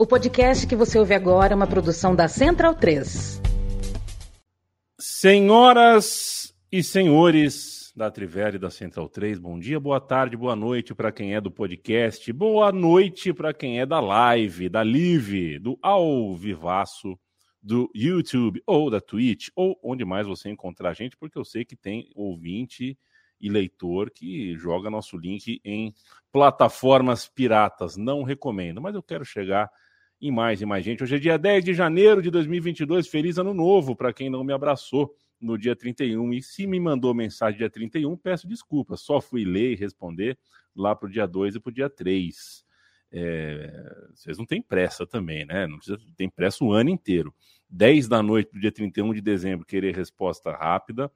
O podcast que você ouve agora é uma produção da Central 3. Senhoras e senhores da Trivela e da Central 3, bom dia, boa tarde, boa noite para quem é do podcast, boa noite para quem é da live, da live, do ao vivaço, do YouTube ou da Twitch, ou onde mais você encontrar a gente, porque eu sei que tem ouvinte e leitor que joga nosso link em plataformas piratas. Não recomendo, mas eu quero chegar em mais e mais gente. Hoje é dia 10 de janeiro de 2022. Feliz ano novo para quem não me abraçou no dia 31. E se me mandou mensagem dia 31, peço desculpas. Só fui ler e responder lá para o dia 2 e para o dia 3. É, vocês não têm pressa também, né? Não precisa, tem pressa o ano inteiro. 10 da noite do dia 31 de dezembro, querer resposta rápida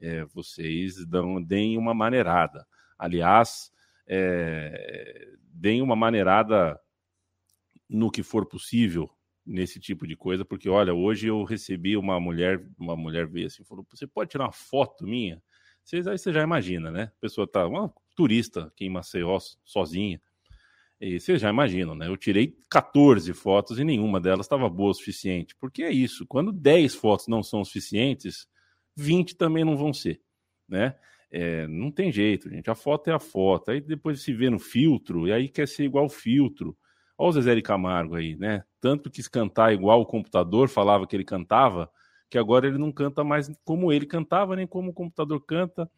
é, vocês dão, deem uma maneirada. Aliás, é, deem uma maneirada no que for possível nesse tipo de coisa, porque olha, hoje eu recebi uma mulher, uma mulher veio assim, falou: "Você pode tirar uma foto minha?" Vocês aí você já imagina, né? A pessoa tá uma turista aqui em Maceió sozinha. E vocês já imaginam, né? Eu tirei 14 fotos e nenhuma delas estava boa o suficiente. Porque é isso, quando 10 fotos não são suficientes, 20 também não vão ser, né? É, não tem jeito, gente. A foto é a foto. Aí depois se vê no filtro, e aí quer ser igual filtro. Olha o Zezé de Camargo aí, né? Tanto quis cantar igual o computador falava que ele cantava, que agora ele não canta mais como ele cantava, nem como o computador canta.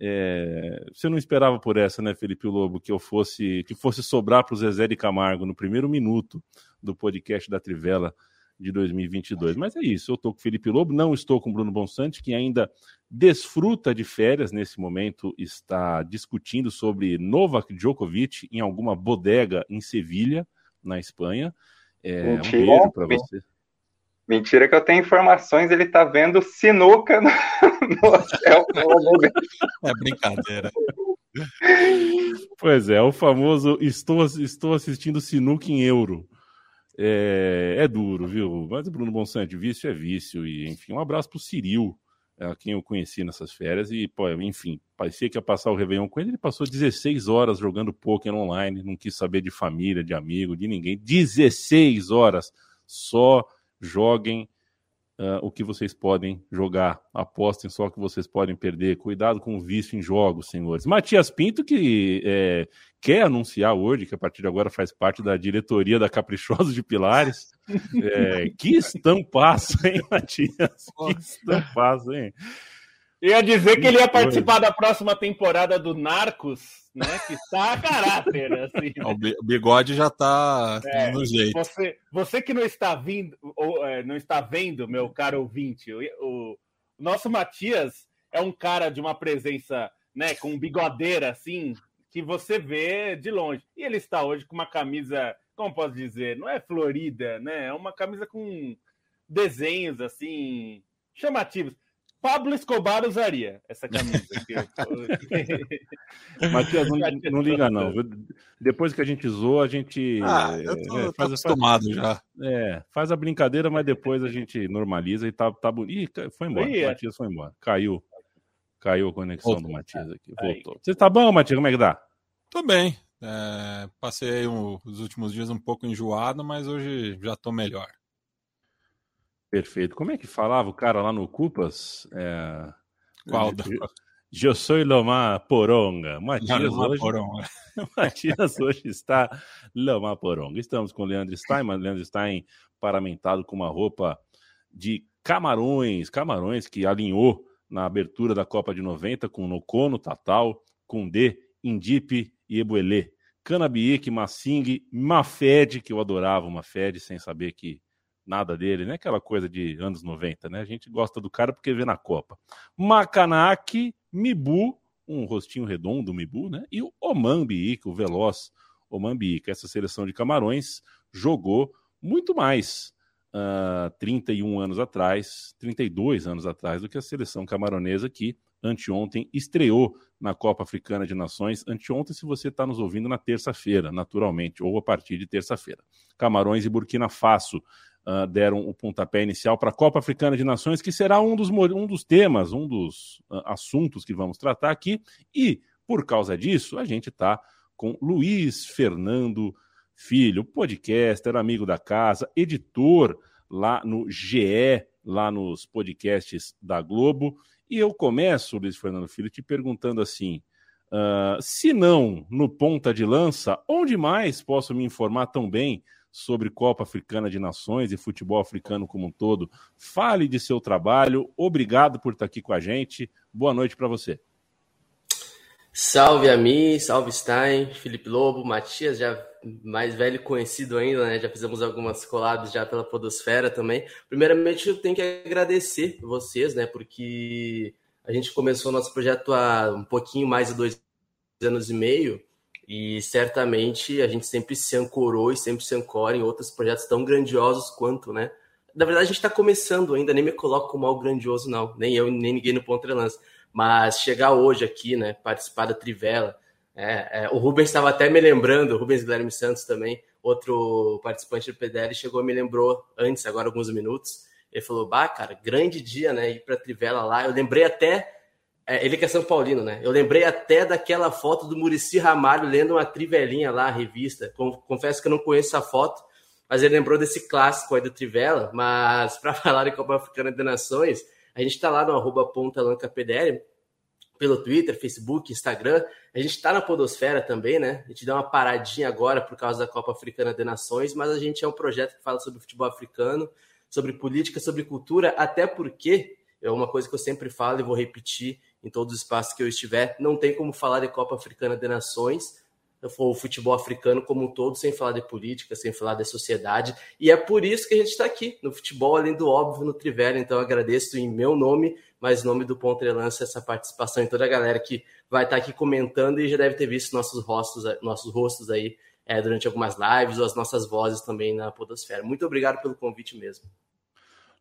É... Você não esperava por essa, né, Felipe Lobo, que eu fosse que fosse sobrar para o Zezé de Camargo no primeiro minuto do podcast da Trivela de 2022. Mas é isso, eu estou com o Felipe Lobo, não estou com o Bruno Bonsante, que ainda desfruta de férias nesse momento, está discutindo sobre Novak Djokovic em alguma bodega em Sevilha, na Espanha. É, Mentira, um beijo para você. Mentira que eu tenho informações, ele está vendo sinuca no, no hotel. é brincadeira. Pois é, o famoso estou, estou assistindo sinuca em euro. É, é, duro, viu? Mas Bruno Bonsante, vício é vício. E, enfim, um abraço pro Ciril, a quem eu conheci nessas férias. E, pô, enfim, parecia que ia passar o Réveillon com ele. Ele passou 16 horas jogando poker online, não quis saber de família, de amigo, de ninguém. 16 horas. Só joguem uh, o que vocês podem jogar. Apostem só o que vocês podem perder. Cuidado com o vício em jogos, senhores. Matias Pinto, que é, quer anunciar hoje, que a partir de agora faz parte da diretoria da Caprichosos de Pilares. É, que estampaço, hein, Matias? Que estampaço, hein? Ia dizer que ele ia participar da próxima temporada do Narcos, né? Que está a caráter, assim. O bigode já está é, no jeito. Você, você que não está vindo, ou, é, não está vendo, meu caro ouvinte, o, o, nosso Matias é um cara de uma presença, né, com bigodeira, assim, que você vê de longe. E ele está hoje com uma camisa, como posso dizer, não é florida, né? É uma camisa com desenhos, assim, chamativos. Pablo Escobar usaria essa camisa. Matias, não, não, liga não. Depois que a gente zoa, a gente ah, eu tô, é, faz, acostumado faz, já. É, faz a brincadeira, mas depois a gente normaliza e tá, tá bonito. Ih, foi embora. Ih, Matias foi embora. Caiu. Caiu a conexão Voltou. do Matias aqui. Voltou. Você tá bom, Matias? Como é que dá? Tô bem. É, passei um, os últimos dias um pouco enjoado, mas hoje já tô melhor. Perfeito. Como é que falava o cara lá no Cupas? É... Qual? Eu sou Lomar Poronga. Matias, hoje... Poronga. Matias hoje está Lomar Poronga. Estamos com o Leandro Stein, Leandro Stein paramentado com uma roupa de camarões, camarões que alinhou na abertura da Copa de 90 com Nocono, Tatal, D, Indipe e Ebuelê. Canabique, Massing, Mafed, que eu adorava Mafed, sem saber que nada dele, né? Aquela coisa de anos 90, né? A gente gosta do cara porque vê na Copa. Makanaki, Mibu, um rostinho redondo, Mibu, né? E o Oman Biik, o veloz Oman Biik. Essa seleção de Camarões jogou muito mais uh, ah, 31 anos atrás, 32 anos atrás, do que a seleção camaronesa que anteontem estreou na Copa Africana de Nações. Anteontem, se você está nos ouvindo na terça-feira, naturalmente, ou a partir de terça-feira. Camarões e Burkina Faso uh, deram o pontapé inicial para a Copa Africana de Nações, que será um dos, um dos temas, um dos uh, assuntos que vamos tratar aqui. E, por causa disso, a gente está com Luiz Fernando Filho, podcaster, amigo da casa, editor lá no GE, lá nos podcasts da Globo. E eu começo, Luiz Fernando Filho, te perguntando assim: uh, se não no ponta de lança, onde mais posso me informar tão bem sobre Copa Africana de Nações e futebol africano como um todo? Fale de seu trabalho. Obrigado por estar aqui com a gente. Boa noite para você. Salve a mim, salve Stein, Felipe Lobo, Matias, já mais velho conhecido ainda, né? Já fizemos algumas collabs já pela Podosfera também. Primeiramente, eu tenho que agradecer vocês, né? Porque a gente começou nosso projeto há um pouquinho mais de dois anos e meio e certamente a gente sempre se ancorou e sempre se ancora em outros projetos tão grandiosos quanto, né? Na verdade, a gente está começando ainda, nem me coloco como algo grandioso, não. Nem eu, nem ninguém no Ponto Lance mas chegar hoje aqui, né, participar da Trivela, é, é, o Rubens estava até me lembrando, o Rubens Guilherme Santos também, outro participante do PDL, chegou e me lembrou antes, agora alguns minutos. Ele falou: Bah, cara, grande dia, né? Ir pra Trivela lá. Eu lembrei até. É, ele que é São Paulino, né? Eu lembrei até daquela foto do Murici Ramalho lendo uma trivelinha lá, a revista. Confesso que eu não conheço a foto, mas ele lembrou desse clássico aí do Trivela. Mas para falar em Copa Africana de Nações, a gente está lá no arroba pelo Twitter, Facebook, Instagram. A gente está na Podosfera também, né? A gente dá uma paradinha agora por causa da Copa Africana de Nações, mas a gente é um projeto que fala sobre futebol africano, sobre política, sobre cultura, até porque é uma coisa que eu sempre falo e vou repetir em todos os espaços que eu estiver: não tem como falar de Copa Africana de Nações o futebol africano como um todo, sem falar de política, sem falar de sociedade. E é por isso que a gente está aqui, no futebol, além do óbvio, no Trivela. Então, agradeço em meu nome, mas nome do Pontrelança, essa participação e toda a galera que vai estar tá aqui comentando e já deve ter visto nossos rostos, nossos rostos aí é, durante algumas lives ou as nossas vozes também na Podosfera. Muito obrigado pelo convite mesmo.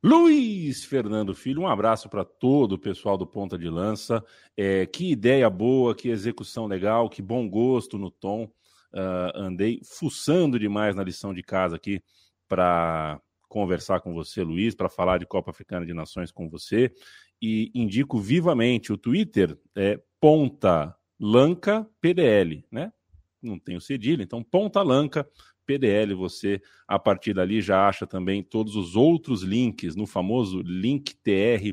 Luiz Fernando Filho, um abraço para todo o pessoal do Ponta de Lança. É, que ideia boa, que execução legal, que bom gosto no tom. Uh, andei fuçando demais na lição de casa aqui para conversar com você, Luiz, para falar de Copa Africana de Nações com você. E indico vivamente o Twitter, é Ponta Lanca PDL, né? Não tenho cedilha, então Ponta Lanca PDL. Você, a partir dali, já acha também todos os outros links no famoso linktr.ee,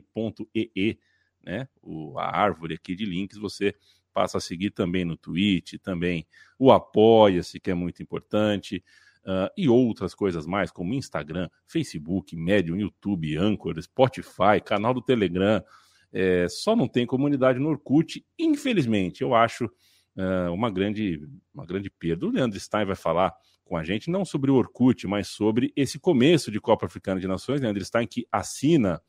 né? O, a árvore aqui de links. Você passa a seguir também no Twitch, também o Apoia-se, que é muito importante. Uh, e outras coisas mais, como Instagram, Facebook, Medium, YouTube, Anchor, Spotify, canal do Telegram. É, só não tem comunidade no Orkut, infelizmente. Eu acho uh, uma, grande, uma grande perda. O Leandro Stein vai falar com a gente, não sobre o Orkut, mas sobre esse começo de Copa Africana de Nações, Leandro Stein, que assina,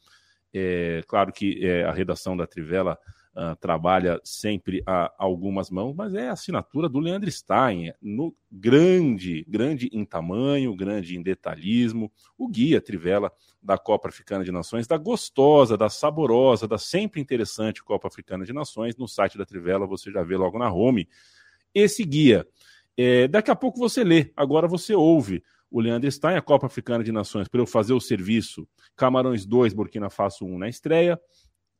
é, claro que é, a redação da Trivela uh, trabalha sempre a algumas mãos, mas é a assinatura do Leandro Stein, no grande, grande em tamanho, grande em detalhismo, o guia Trivela da Copa Africana de Nações, da gostosa, da saborosa, da sempre interessante Copa Africana de Nações, no site da Trivela você já vê logo na home esse guia. É, daqui a pouco você lê, agora você ouve. O Leandro está em a Copa Africana de Nações para eu fazer o serviço. Camarões 2, Burkina Faso 1 na estreia.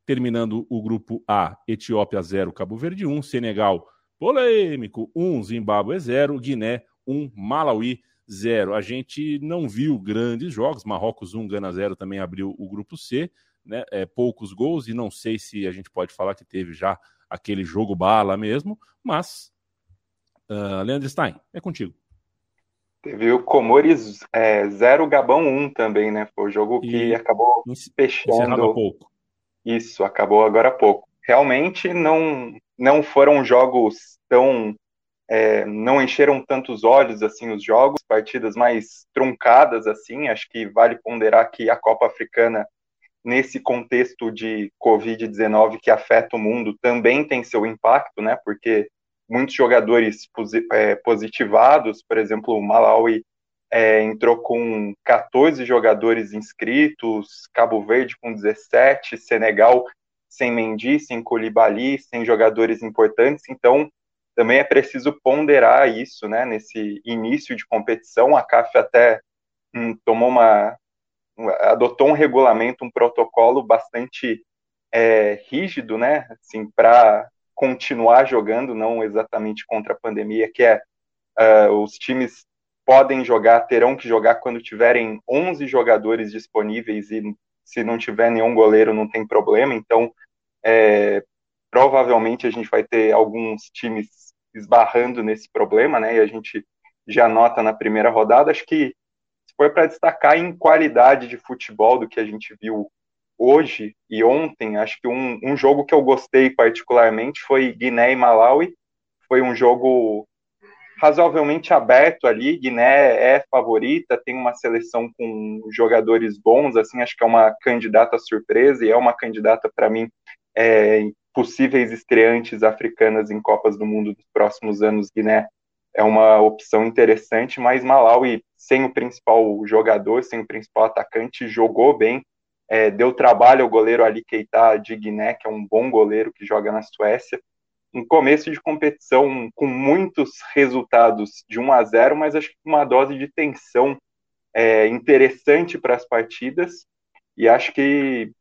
Terminando o grupo A, Etiópia 0, Cabo Verde 1, Senegal polêmico 1, Zimbábue 0, Guiné 1, Malawi 0. A gente não viu grandes jogos, Marrocos 1, Gana 0 também abriu o grupo C, né? É, poucos gols e não sei se a gente pode falar que teve já aquele jogo bala mesmo, mas Uh, Leandro Stein, é contigo. Teve o Comores 0, é, Gabão 1 um também, né? Foi o jogo que e... acabou fechando. pouco. Isso, acabou agora há pouco. Realmente não, não foram jogos tão. É, não encheram tantos olhos assim os jogos, partidas mais truncadas assim. Acho que vale ponderar que a Copa Africana, nesse contexto de Covid-19 que afeta o mundo, também tem seu impacto, né? Porque muitos jogadores é, positivados, por exemplo, o Malawi é, entrou com 14 jogadores inscritos, Cabo Verde com 17, Senegal sem Mendy, sem Colibali, sem jogadores importantes, então também é preciso ponderar isso, né, nesse início de competição, a CAF até hum, tomou uma, adotou um regulamento, um protocolo bastante é, rígido, né, assim, para continuar jogando, não exatamente contra a pandemia, que é uh, os times podem jogar, terão que jogar quando tiverem 11 jogadores disponíveis e se não tiver nenhum goleiro não tem problema. Então, é, provavelmente a gente vai ter alguns times esbarrando nesse problema, né? E a gente já nota na primeira rodada. Acho que for para destacar em qualidade de futebol do que a gente viu hoje e ontem, acho que um, um jogo que eu gostei particularmente foi Guiné e Malawi. Foi um jogo razoavelmente aberto ali. Guiné é favorita, tem uma seleção com jogadores bons, assim, acho que é uma candidata surpresa e é uma candidata para mim é, possíveis estreantes africanas em Copas do Mundo dos próximos anos. Guiné é uma opção interessante, mas Malawi, sem o principal jogador, sem o principal atacante, jogou bem. É, deu trabalho ao goleiro Ali Keita de Guiné, que é um bom goleiro que joga na Suécia um começo de competição com muitos resultados de 1 a 0, mas acho que uma dose de tensão é, interessante para as partidas e acho que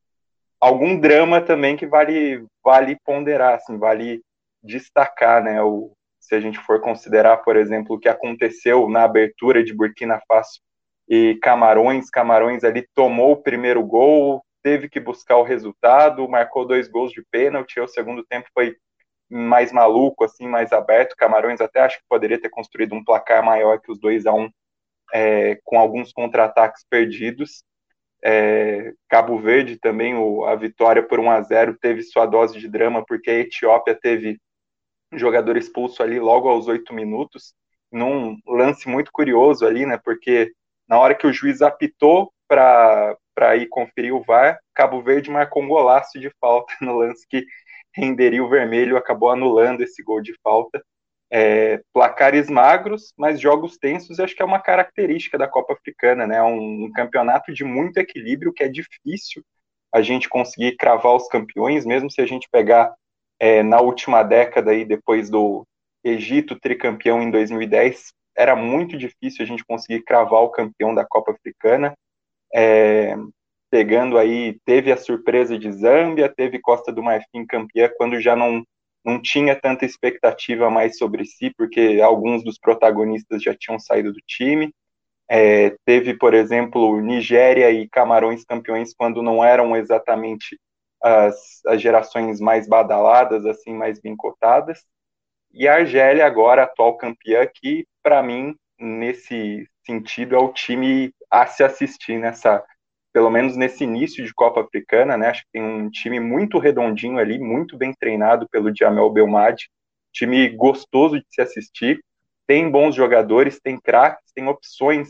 algum drama também que vale vale ponderar, assim, vale destacar, né? O, se a gente for considerar, por exemplo, o que aconteceu na abertura de Burkina Faso e Camarões, Camarões ali tomou o primeiro gol, teve que buscar o resultado, marcou dois gols de pênalti, o segundo tempo foi mais maluco, assim, mais aberto. Camarões até acho que poderia ter construído um placar maior que os 2 a 1 um, é, com alguns contra-ataques perdidos. É, Cabo Verde também, o, a vitória por 1 a 0 teve sua dose de drama, porque a Etiópia teve jogador expulso ali logo aos oito minutos, num lance muito curioso ali, né? Porque na hora que o juiz apitou para ir conferir o VAR, Cabo Verde marcou um golaço de falta no lance que renderia o vermelho, acabou anulando esse gol de falta. É, placares magros, mas jogos tensos, acho que é uma característica da Copa Africana, né? Um, um, campeonato de muito equilíbrio que é difícil a gente conseguir cravar os campeões, mesmo se a gente pegar é, na última década aí, depois do Egito tricampeão em 2010, era muito difícil a gente conseguir cravar o campeão da Copa Africana. É, pegando aí, teve a surpresa de Zâmbia, teve Costa do Marfim campeã, quando já não, não tinha tanta expectativa mais sobre si, porque alguns dos protagonistas já tinham saído do time. É, teve, por exemplo, Nigéria e Camarões campeões quando não eram exatamente as, as gerações mais badaladas, assim, mais bem cotadas. E a Argélia, agora atual campeã, que para mim, nesse sentido, é o time a se assistir nessa pelo menos nesse início de Copa Africana, né? Acho que tem um time muito redondinho ali, muito bem treinado pelo Jamel Belmadi, time gostoso de se assistir, tem bons jogadores, tem craques, tem opções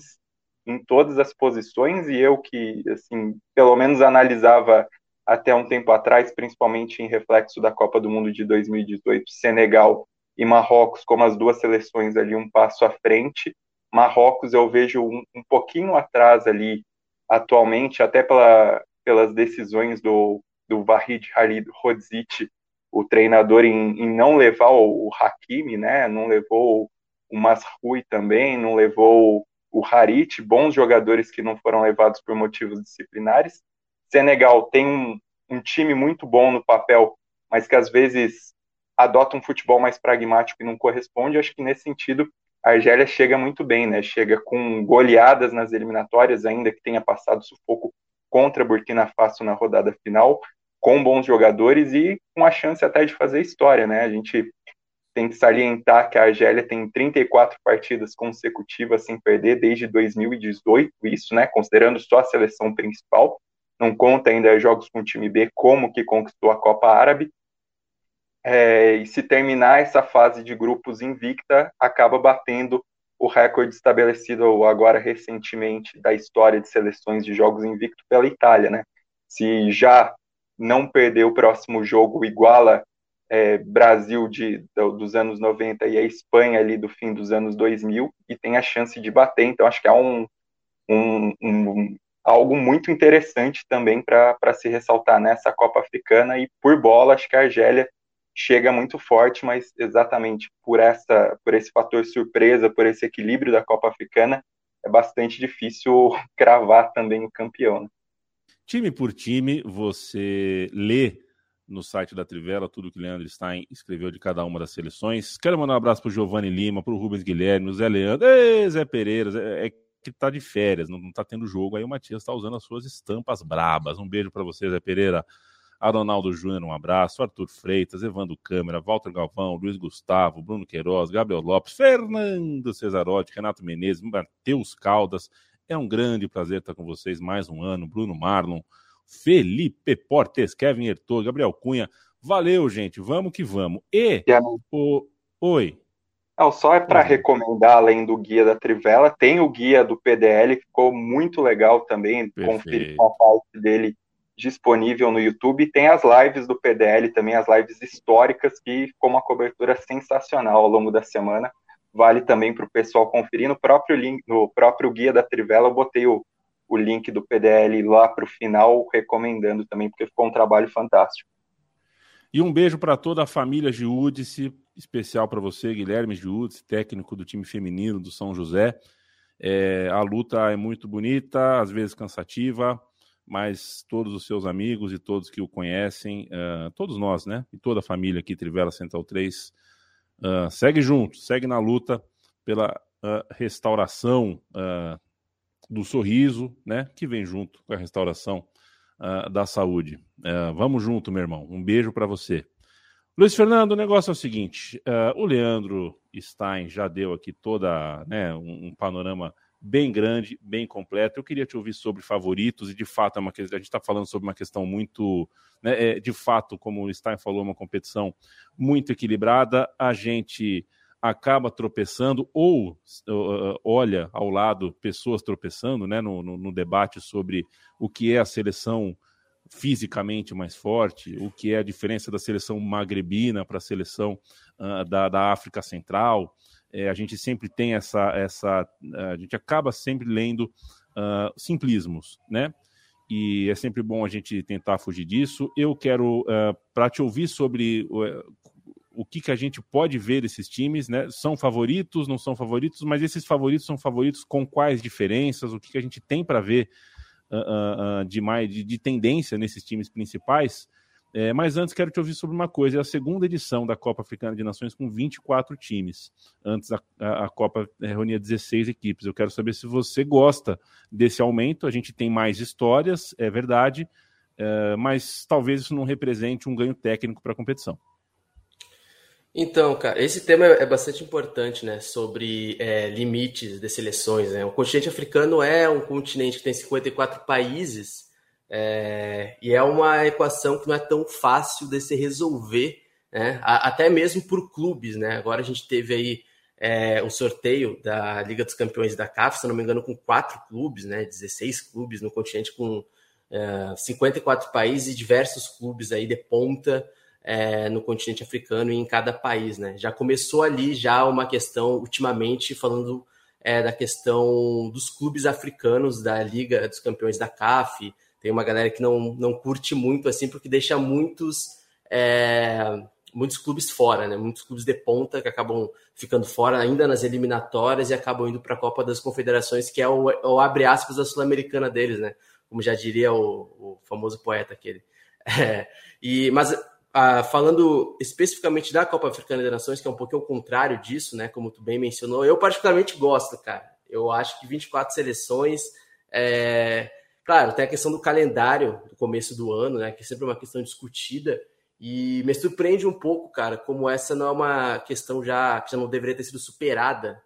em todas as posições. E eu que, assim, pelo menos analisava até um tempo atrás, principalmente em reflexo da Copa do Mundo de 2018, Senegal e Marrocos como as duas seleções ali um passo à frente. Marrocos eu vejo um, um pouquinho atrás ali atualmente, até pela, pelas decisões do, do Vahid Halid Hodzic, o treinador, em, em não levar o, o Hakimi, né, não levou o Masrui também, não levou o Harit, bons jogadores que não foram levados por motivos disciplinares. Senegal tem um, um time muito bom no papel, mas que às vezes adota um futebol mais pragmático e não corresponde. Acho que nesse sentido a Argélia chega muito bem, né? Chega com goleadas nas eliminatórias, ainda que tenha passado sufoco contra Burkina Faso na rodada final, com bons jogadores e com a chance até de fazer história, né? A gente tem que salientar que a Argélia tem 34 partidas consecutivas sem perder desde 2018, isso, né? Considerando só a seleção principal, não conta ainda jogos com o time B, como que conquistou a Copa Árabe, é, e se terminar essa fase de grupos invicta, acaba batendo o recorde estabelecido agora recentemente da história de seleções de jogos invicto pela Itália, né? Se já não perder o próximo jogo, iguala é, Brasil de, dos anos 90 e a Espanha ali do fim dos anos 2000 e tem a chance de bater. Então, acho que é um, um, um algo muito interessante também para se ressaltar nessa Copa Africana. E por bola, acho que a Argélia chega muito forte, mas exatamente por essa, por esse fator surpresa, por esse equilíbrio da Copa Africana, é bastante difícil cravar também o campeão. Né? Time por time, você lê no site da Trivela, tudo que Leandro Stein escreveu de cada uma das seleções. Quero mandar um abraço para o Giovanni Lima, para o Rubens Guilherme, o Zé Leandro, Ei, Zé Pereira, Zé, é que tá de férias, não, não tá tendo jogo, aí o Matias está usando as suas estampas brabas. Um beijo para você, Zé Pereira. Aronaldo Júnior, um abraço. Arthur Freitas, Evandro Câmara, Walter Galvão, Luiz Gustavo, Bruno Queiroz, Gabriel Lopes, Fernando Cesarotti, Renato Menezes, Matheus Caldas. É um grande prazer estar com vocês mais um ano. Bruno Marlon, Felipe Portes, Kevin Hertor, Gabriel Cunha. Valeu, gente. Vamos que vamos. E. O... Oi. Não, só é para recomendar, além do guia da Trivela, tem o guia do PDL, que ficou muito legal também. Perfeito. Conferir a parte dele disponível no YouTube. Tem as lives do PDL também, as lives históricas, que ficou uma cobertura sensacional ao longo da semana. Vale também para o pessoal conferir. No próprio, link, no próprio guia da Trivela, eu botei o, o link do PDL lá para o final, recomendando também, porque ficou um trabalho fantástico. E um beijo para toda a família Giúdice, especial para você, Guilherme Giúdice, técnico do time feminino do São José. É, a luta é muito bonita, às vezes cansativa, mas todos os seus amigos e todos que o conhecem, uh, todos nós, né? E toda a família aqui, Trivela Central 3, uh, ah, segue junto, segue na luta pela uh, restauração do sorriso, né? Que vem junto com a restauração da saúde. vamos junto, meu irmão. Um beijo para você. Luiz Fernando, o negócio é o seguinte: o Leandro Stein já deu aqui toda né, um, um panorama bem grande, bem completo. Eu queria te ouvir sobre favoritos, e de fato é uma a gente está falando sobre uma questão muito, né, é, de fato, como o Stein falou, uma competição muito equilibrada. A gente acaba tropeçando ou uh, olha ao lado pessoas tropeçando né, no, no, no, debate sobre o que é a seleção fisicamente mais forte, o que é a diferença da seleção magrebina para a seleção uh, da, da África Central. É, a gente sempre tem essa, essa. A gente acaba sempre lendo uh, simplismos, né? E é sempre bom a gente tentar fugir disso. Eu quero, uh, para te ouvir sobre uh, o que, que a gente pode ver desses times, né? São favoritos, não são favoritos, mas esses favoritos são favoritos com quais diferenças? O que, que a gente tem para ver uh, de, mais, de, de, tendência nesses times principais? É, mas antes quero te ouvir sobre uma coisa: é a segunda edição da Copa Africana de Nações com 24 times. Antes a, a, a Copa reunia 16 equipes. Eu quero saber se você gosta desse aumento. A gente tem mais histórias, é verdade, é, mas talvez isso não represente um ganho técnico para a competição. Então, cara, esse tema é bastante importante, né? Sobre é, limites de seleções. Né? O continente africano é um continente que tem 54 países é, e é uma equação que não é tão fácil de se resolver, né? até mesmo por clubes. Né? Agora a gente teve aí é, um sorteio da Liga dos Campeões da CAF, se não me engano, com quatro clubes, né? 16 clubes no continente com é, 54 países e diversos clubes aí de ponta é, no continente africano e em cada país. Né? Já começou ali já uma questão, ultimamente, falando é, da questão dos clubes africanos da Liga dos Campeões da CAF, tem uma galera que não, não curte muito, assim, porque deixa muitos, é, muitos clubes fora, né? Muitos clubes de ponta que acabam ficando fora ainda nas eliminatórias e acabam indo para a Copa das Confederações, que é o, o abre aspas da Sul-Americana deles, né? Como já diria o, o famoso poeta aquele. É, e, mas ah, falando especificamente da Copa Africana de Nações, que é um pouquinho o contrário disso, né? Como tu bem mencionou, eu particularmente gosto, cara. Eu acho que 24 seleções é, Claro, tem a questão do calendário do começo do ano, né? Que é sempre uma questão discutida. E me surpreende um pouco, cara, como essa não é uma questão já que já não deveria ter sido superada,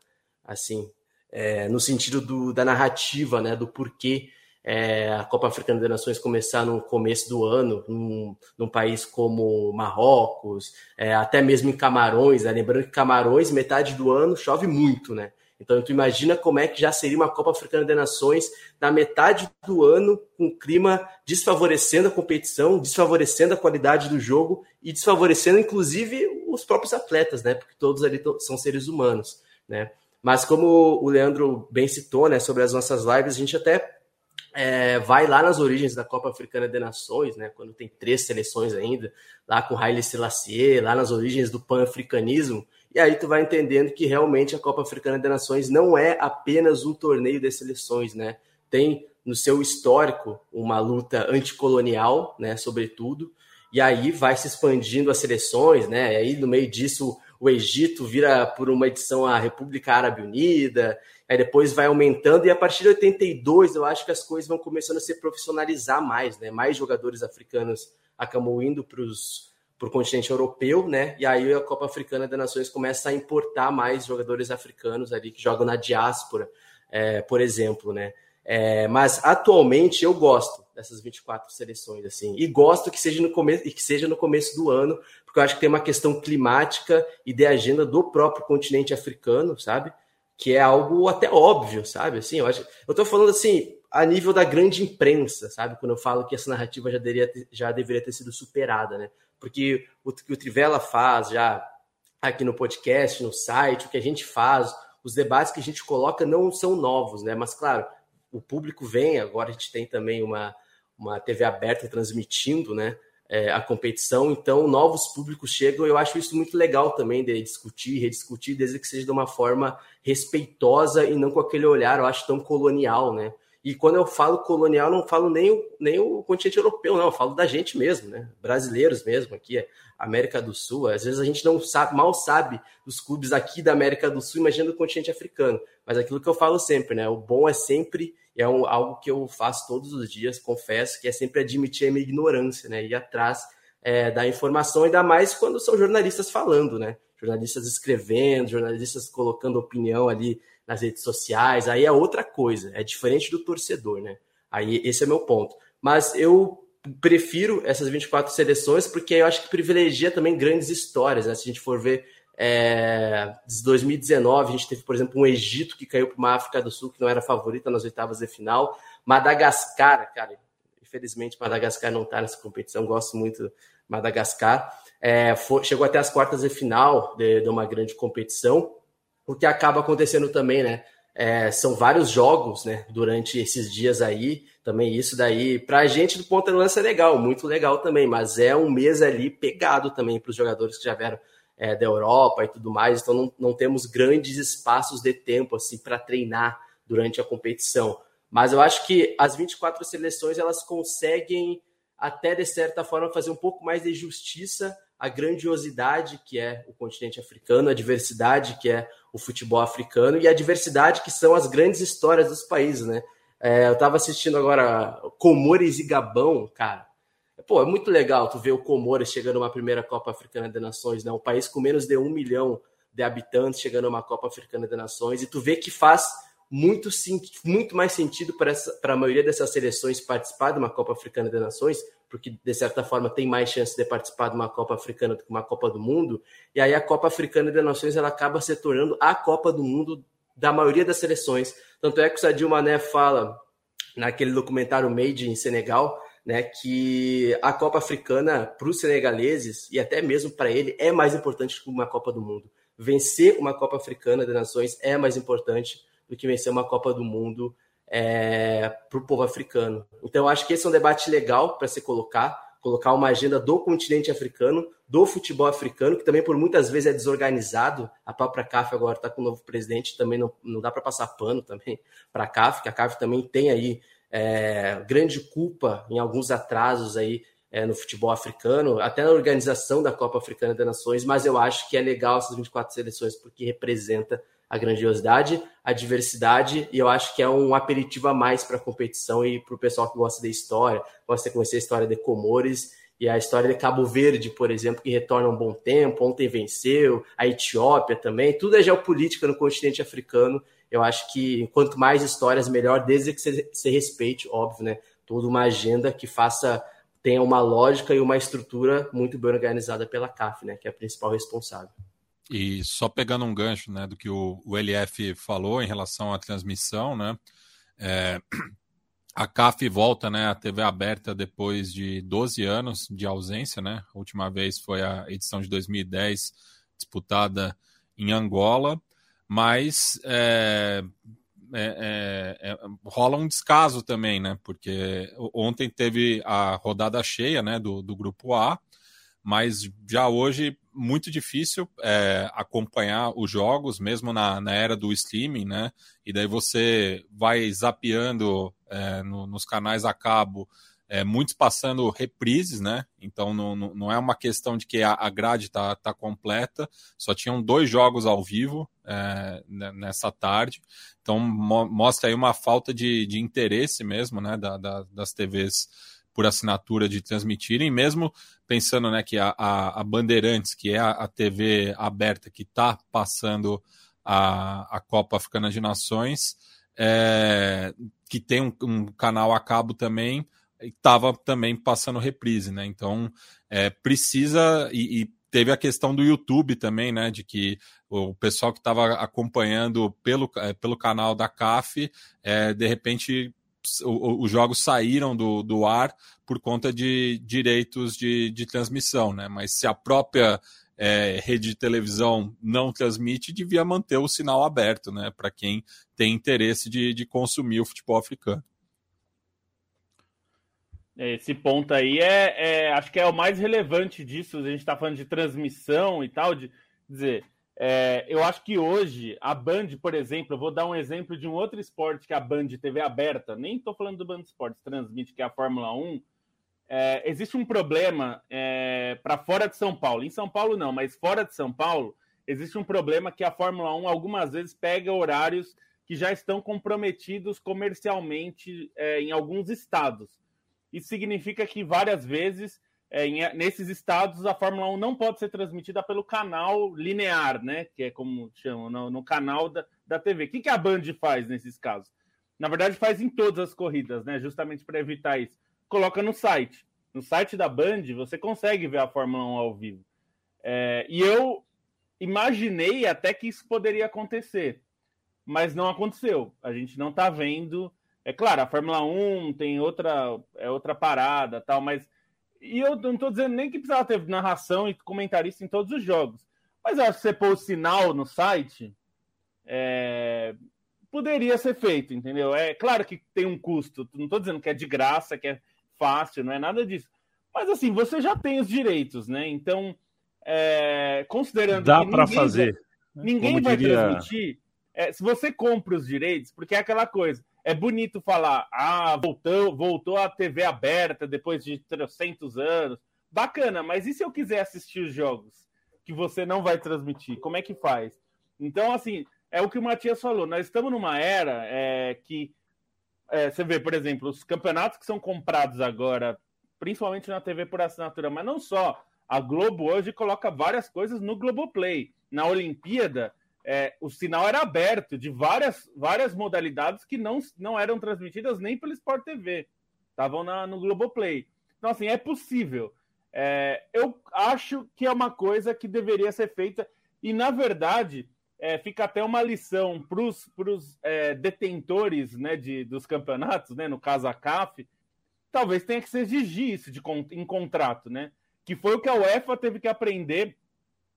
assim, é, no sentido do, da narrativa, né? Do porquê é, a Copa Africana das Nações começar no começo do ano, num, num país como Marrocos, é, até mesmo em Camarões, né? lembrando que Camarões, metade do ano, chove muito, né? Então, tu imagina como é que já seria uma Copa Africana de Nações na metade do ano, com o clima desfavorecendo a competição, desfavorecendo a qualidade do jogo e desfavorecendo, inclusive, os próprios atletas, né? Porque todos ali são seres humanos, né? Mas como o Leandro bem citou, né, sobre as nossas lives, a gente até é, vai lá nas origens da Copa Africana de Nações, né, quando tem três seleções ainda, lá com Haile Selassie, lá nas origens do pan-africanismo, e aí tu vai entendendo que realmente a Copa Africana de Nações não é apenas um torneio de seleções, né? Tem no seu histórico uma luta anticolonial, né, sobretudo, e aí vai se expandindo as seleções, né? E aí no meio disso o Egito vira por uma edição a República Árabe Unida, aí depois vai aumentando, e a partir de 82 eu acho que as coisas vão começando a se profissionalizar mais, né? Mais jogadores africanos acabam indo para o continente europeu, né? E aí a Copa Africana das Nações começa a importar mais jogadores africanos ali que jogam na diáspora, é, por exemplo, né? É, mas atualmente eu gosto dessas 24 seleções, assim, e gosto que seja no começo e que seja no começo do ano, porque eu acho que tem uma questão climática e de agenda do próprio continente africano, sabe? Que é algo até óbvio, sabe? Assim, eu acho, eu tô falando assim a nível da grande imprensa, sabe? Quando eu falo que essa narrativa já deveria já deveria ter sido superada, né? Porque o que o Trivela faz já aqui no podcast, no site, o que a gente faz, os debates que a gente coloca não são novos, né? Mas claro, o público vem, agora a gente tem também uma, uma TV aberta transmitindo né, é, a competição, então novos públicos chegam. Eu acho isso muito legal também de discutir, rediscutir, desde que seja de uma forma respeitosa e não com aquele olhar, eu acho, tão colonial, né? E quando eu falo colonial, não falo nem o, nem o continente europeu, não, eu falo da gente mesmo, né? Brasileiros mesmo, aqui, América do Sul. Às vezes a gente não sabe, mal sabe dos clubes aqui da América do Sul, imagina do continente africano. Mas aquilo que eu falo sempre, né? O bom é sempre é um, algo que eu faço todos os dias, confesso, que é sempre admitir a minha ignorância, né? Ir atrás é, da informação, ainda mais quando são jornalistas falando, né? Jornalistas escrevendo, jornalistas colocando opinião ali nas redes sociais, aí é outra coisa, é diferente do torcedor, né? Aí esse é meu ponto. Mas eu prefiro essas 24 seleções porque eu acho que privilegia também grandes histórias, né? Se a gente for ver é, de 2019, a gente teve, por exemplo, um Egito que caiu para uma África do Sul que não era favorita nas oitavas de final. Madagascar, cara, infelizmente Madagascar não está nessa competição, gosto muito de Madagascar. É, foi, chegou até as quartas de final de, de, uma grande competição. O que acaba acontecendo também, né? É, são vários jogos, né? Durante esses dias aí, também isso daí, para a gente do ponta de lança é legal, muito legal também, mas é um mês ali pegado também para os jogadores que já vieram é, da Europa e tudo mais, então não, não temos grandes espaços de tempo assim para treinar durante a competição. Mas eu acho que as 24 seleções elas conseguem até de certa forma fazer um pouco mais de justiça à grandiosidade que é o continente africano, a diversidade que é o futebol africano e a diversidade que são as grandes histórias dos países, né? É, eu estava assistindo agora Comores e Gabão, cara. Pô, é muito legal tu ver o Comores chegando numa primeira Copa Africana de Nações, né? Um país com menos de um milhão de habitantes chegando numa Copa Africana de Nações, e tu vê que faz muito, muito mais sentido para a maioria dessas seleções participar de uma Copa Africana de Nações, porque de certa forma tem mais chance de participar de uma Copa Africana do que uma Copa do Mundo, e aí a Copa Africana de Nações ela acaba se tornando a Copa do Mundo da maioria das seleções. Tanto é que o Sadio Mané fala naquele documentário Made in Senegal, né, que a Copa Africana para os senegaleses e até mesmo para ele é mais importante que uma Copa do Mundo. Vencer uma Copa Africana de Nações é mais importante do que vencer uma Copa do Mundo é, para o povo africano. Então, acho que esse é um debate legal para se colocar, colocar uma agenda do continente africano, do futebol africano, que também por muitas vezes é desorganizado. A própria CAF agora está com o novo presidente, também não, não dá para passar pano também para a CAF, que a CAF também tem aí é, grande culpa em alguns atrasos aí é, no futebol africano, até na organização da Copa Africana das Nações, mas eu acho que é legal essas 24 seleções porque representa a grandiosidade, a diversidade, e eu acho que é um aperitivo a mais para a competição e para o pessoal que gosta da história, gosta de conhecer a história de Comores e a história de Cabo Verde, por exemplo, que retorna um bom tempo, ontem venceu, a Etiópia também, tudo é geopolítica no continente africano eu acho que quanto mais histórias, melhor, desde que você respeite, óbvio, né? Toda uma agenda que faça, tenha uma lógica e uma estrutura muito bem organizada pela CAF, né? Que é a principal responsável. E só pegando um gancho né, do que o, o LF falou em relação à transmissão, né? É, a CAF volta né, à TV aberta depois de 12 anos de ausência, né? A última vez foi a edição de 2010, disputada em Angola mas é, é, é, é, rola um descaso também, né? Porque ontem teve a rodada cheia né, do, do grupo A, mas já hoje muito difícil é, acompanhar os jogos, mesmo na, na, era do streaming, né? E daí você vai zapeando é, no, nos canais a cabo é, muitos passando reprises, né? Então não, não é uma questão de que a, grade está tá completa, só tinham dois jogos ao vivo é, nessa tarde, então mo mostra aí uma falta de, de interesse mesmo, né, da, da, das TVs por assinatura de transmitirem, mesmo pensando né, que a, a, a Bandeirantes, que é a, a TV aberta que está passando a, a Copa Africana de Nações, é, que tem um, um canal a cabo também, estava também passando reprise, né? Então é, precisa e, e, teve a questão do YouTube também, né? De que o pessoal que estava acompanhando pelo, é, pelo canal da CAF, é, de repente os jogos saíram do, do ar por conta de direitos de, de transmissão, né? Mas se a própria é, rede de televisão não transmite, devia manter o sinal aberto, né? Para quem tem interesse de, de consumir o futebol africano. Esse ponto aí é, é, acho que é o mais relevante disso. A gente está falando de transmissão e tal, de dizer, é, eu acho que hoje a Band, por exemplo, eu vou dar um exemplo de um outro esporte que a Band TV aberta, nem estou falando do Band Esportes, transmite, que é a Fórmula 1. É, existe um problema é, para fora de São Paulo. Em São Paulo não, mas fora de São Paulo existe um problema que a Fórmula 1 algumas vezes pega horários que já estão comprometidos comercialmente é, em alguns estados. Isso significa que várias vezes, é, em, nesses estados, a Fórmula 1 não pode ser transmitida pelo canal linear, né? Que é como chamam, no, no canal da, da TV. O que, que a Band faz nesses casos? Na verdade, faz em todas as corridas, né? Justamente para evitar isso. Coloca no site. No site da Band, você consegue ver a Fórmula 1 ao vivo. É, e eu imaginei até que isso poderia acontecer, mas não aconteceu. A gente não está vendo é claro, a Fórmula 1 tem outra, é outra parada tal, mas. E eu não estou dizendo nem que precisava ter narração e comentarista em todos os jogos. Mas acho que você pôr o sinal no site é, poderia ser feito, entendeu? É claro que tem um custo. Não estou dizendo que é de graça, que é fácil, não é nada disso. Mas assim, você já tem os direitos, né? Então, é, considerando Dá para fazer. Ninguém vai diria... transmitir. É, se você compra os direitos, porque é aquela coisa é bonito falar, ah, voltou, voltou a TV aberta depois de 300 anos. Bacana, mas e se eu quiser assistir os jogos que você não vai transmitir? Como é que faz? Então, assim, é o que o Matias falou. Nós estamos numa era é, que é, você vê, por exemplo, os campeonatos que são comprados agora, principalmente na TV por assinatura, mas não só. A Globo hoje coloca várias coisas no Globoplay. Na Olimpíada, é, o sinal era aberto de várias, várias modalidades que não, não eram transmitidas nem pelo Sport TV, estavam no Globoplay. Então, assim, é possível. É, eu acho que é uma coisa que deveria ser feita, e na verdade, é, fica até uma lição para os é, detentores né, de, dos campeonatos, né, no caso a CAF, talvez tenha que se exigir isso de, em contrato, né? Que foi o que a UEFA teve que aprender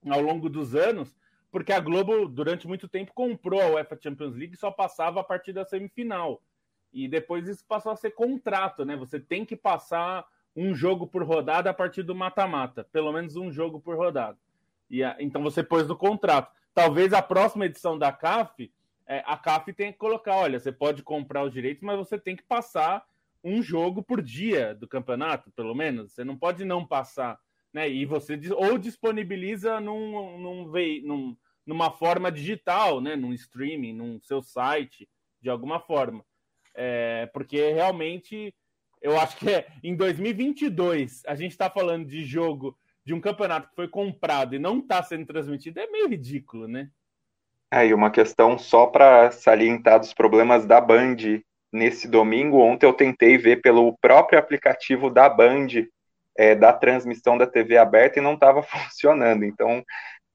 ao longo dos anos porque a Globo, durante muito tempo, comprou a UEFA Champions League e só passava a partir da semifinal. E depois isso passou a ser contrato, né? Você tem que passar um jogo por rodada a partir do mata-mata, pelo menos um jogo por rodada. E a, então você pôs no contrato. Talvez a próxima edição da CAF, é, a CAF tenha que colocar: olha, você pode comprar os direitos, mas você tem que passar um jogo por dia do campeonato, pelo menos. Você não pode não passar. Né? E você ou disponibiliza num, num, num, numa forma digital, né, num streaming, num seu site, de alguma forma. É, porque realmente eu acho que é, em 2022 a gente está falando de jogo de um campeonato que foi comprado e não está sendo transmitido, é meio ridículo, né? É, e uma questão só para salientar dos problemas da Band nesse domingo. Ontem eu tentei ver pelo próprio aplicativo da Band é, da transmissão da TV aberta e não estava funcionando. Então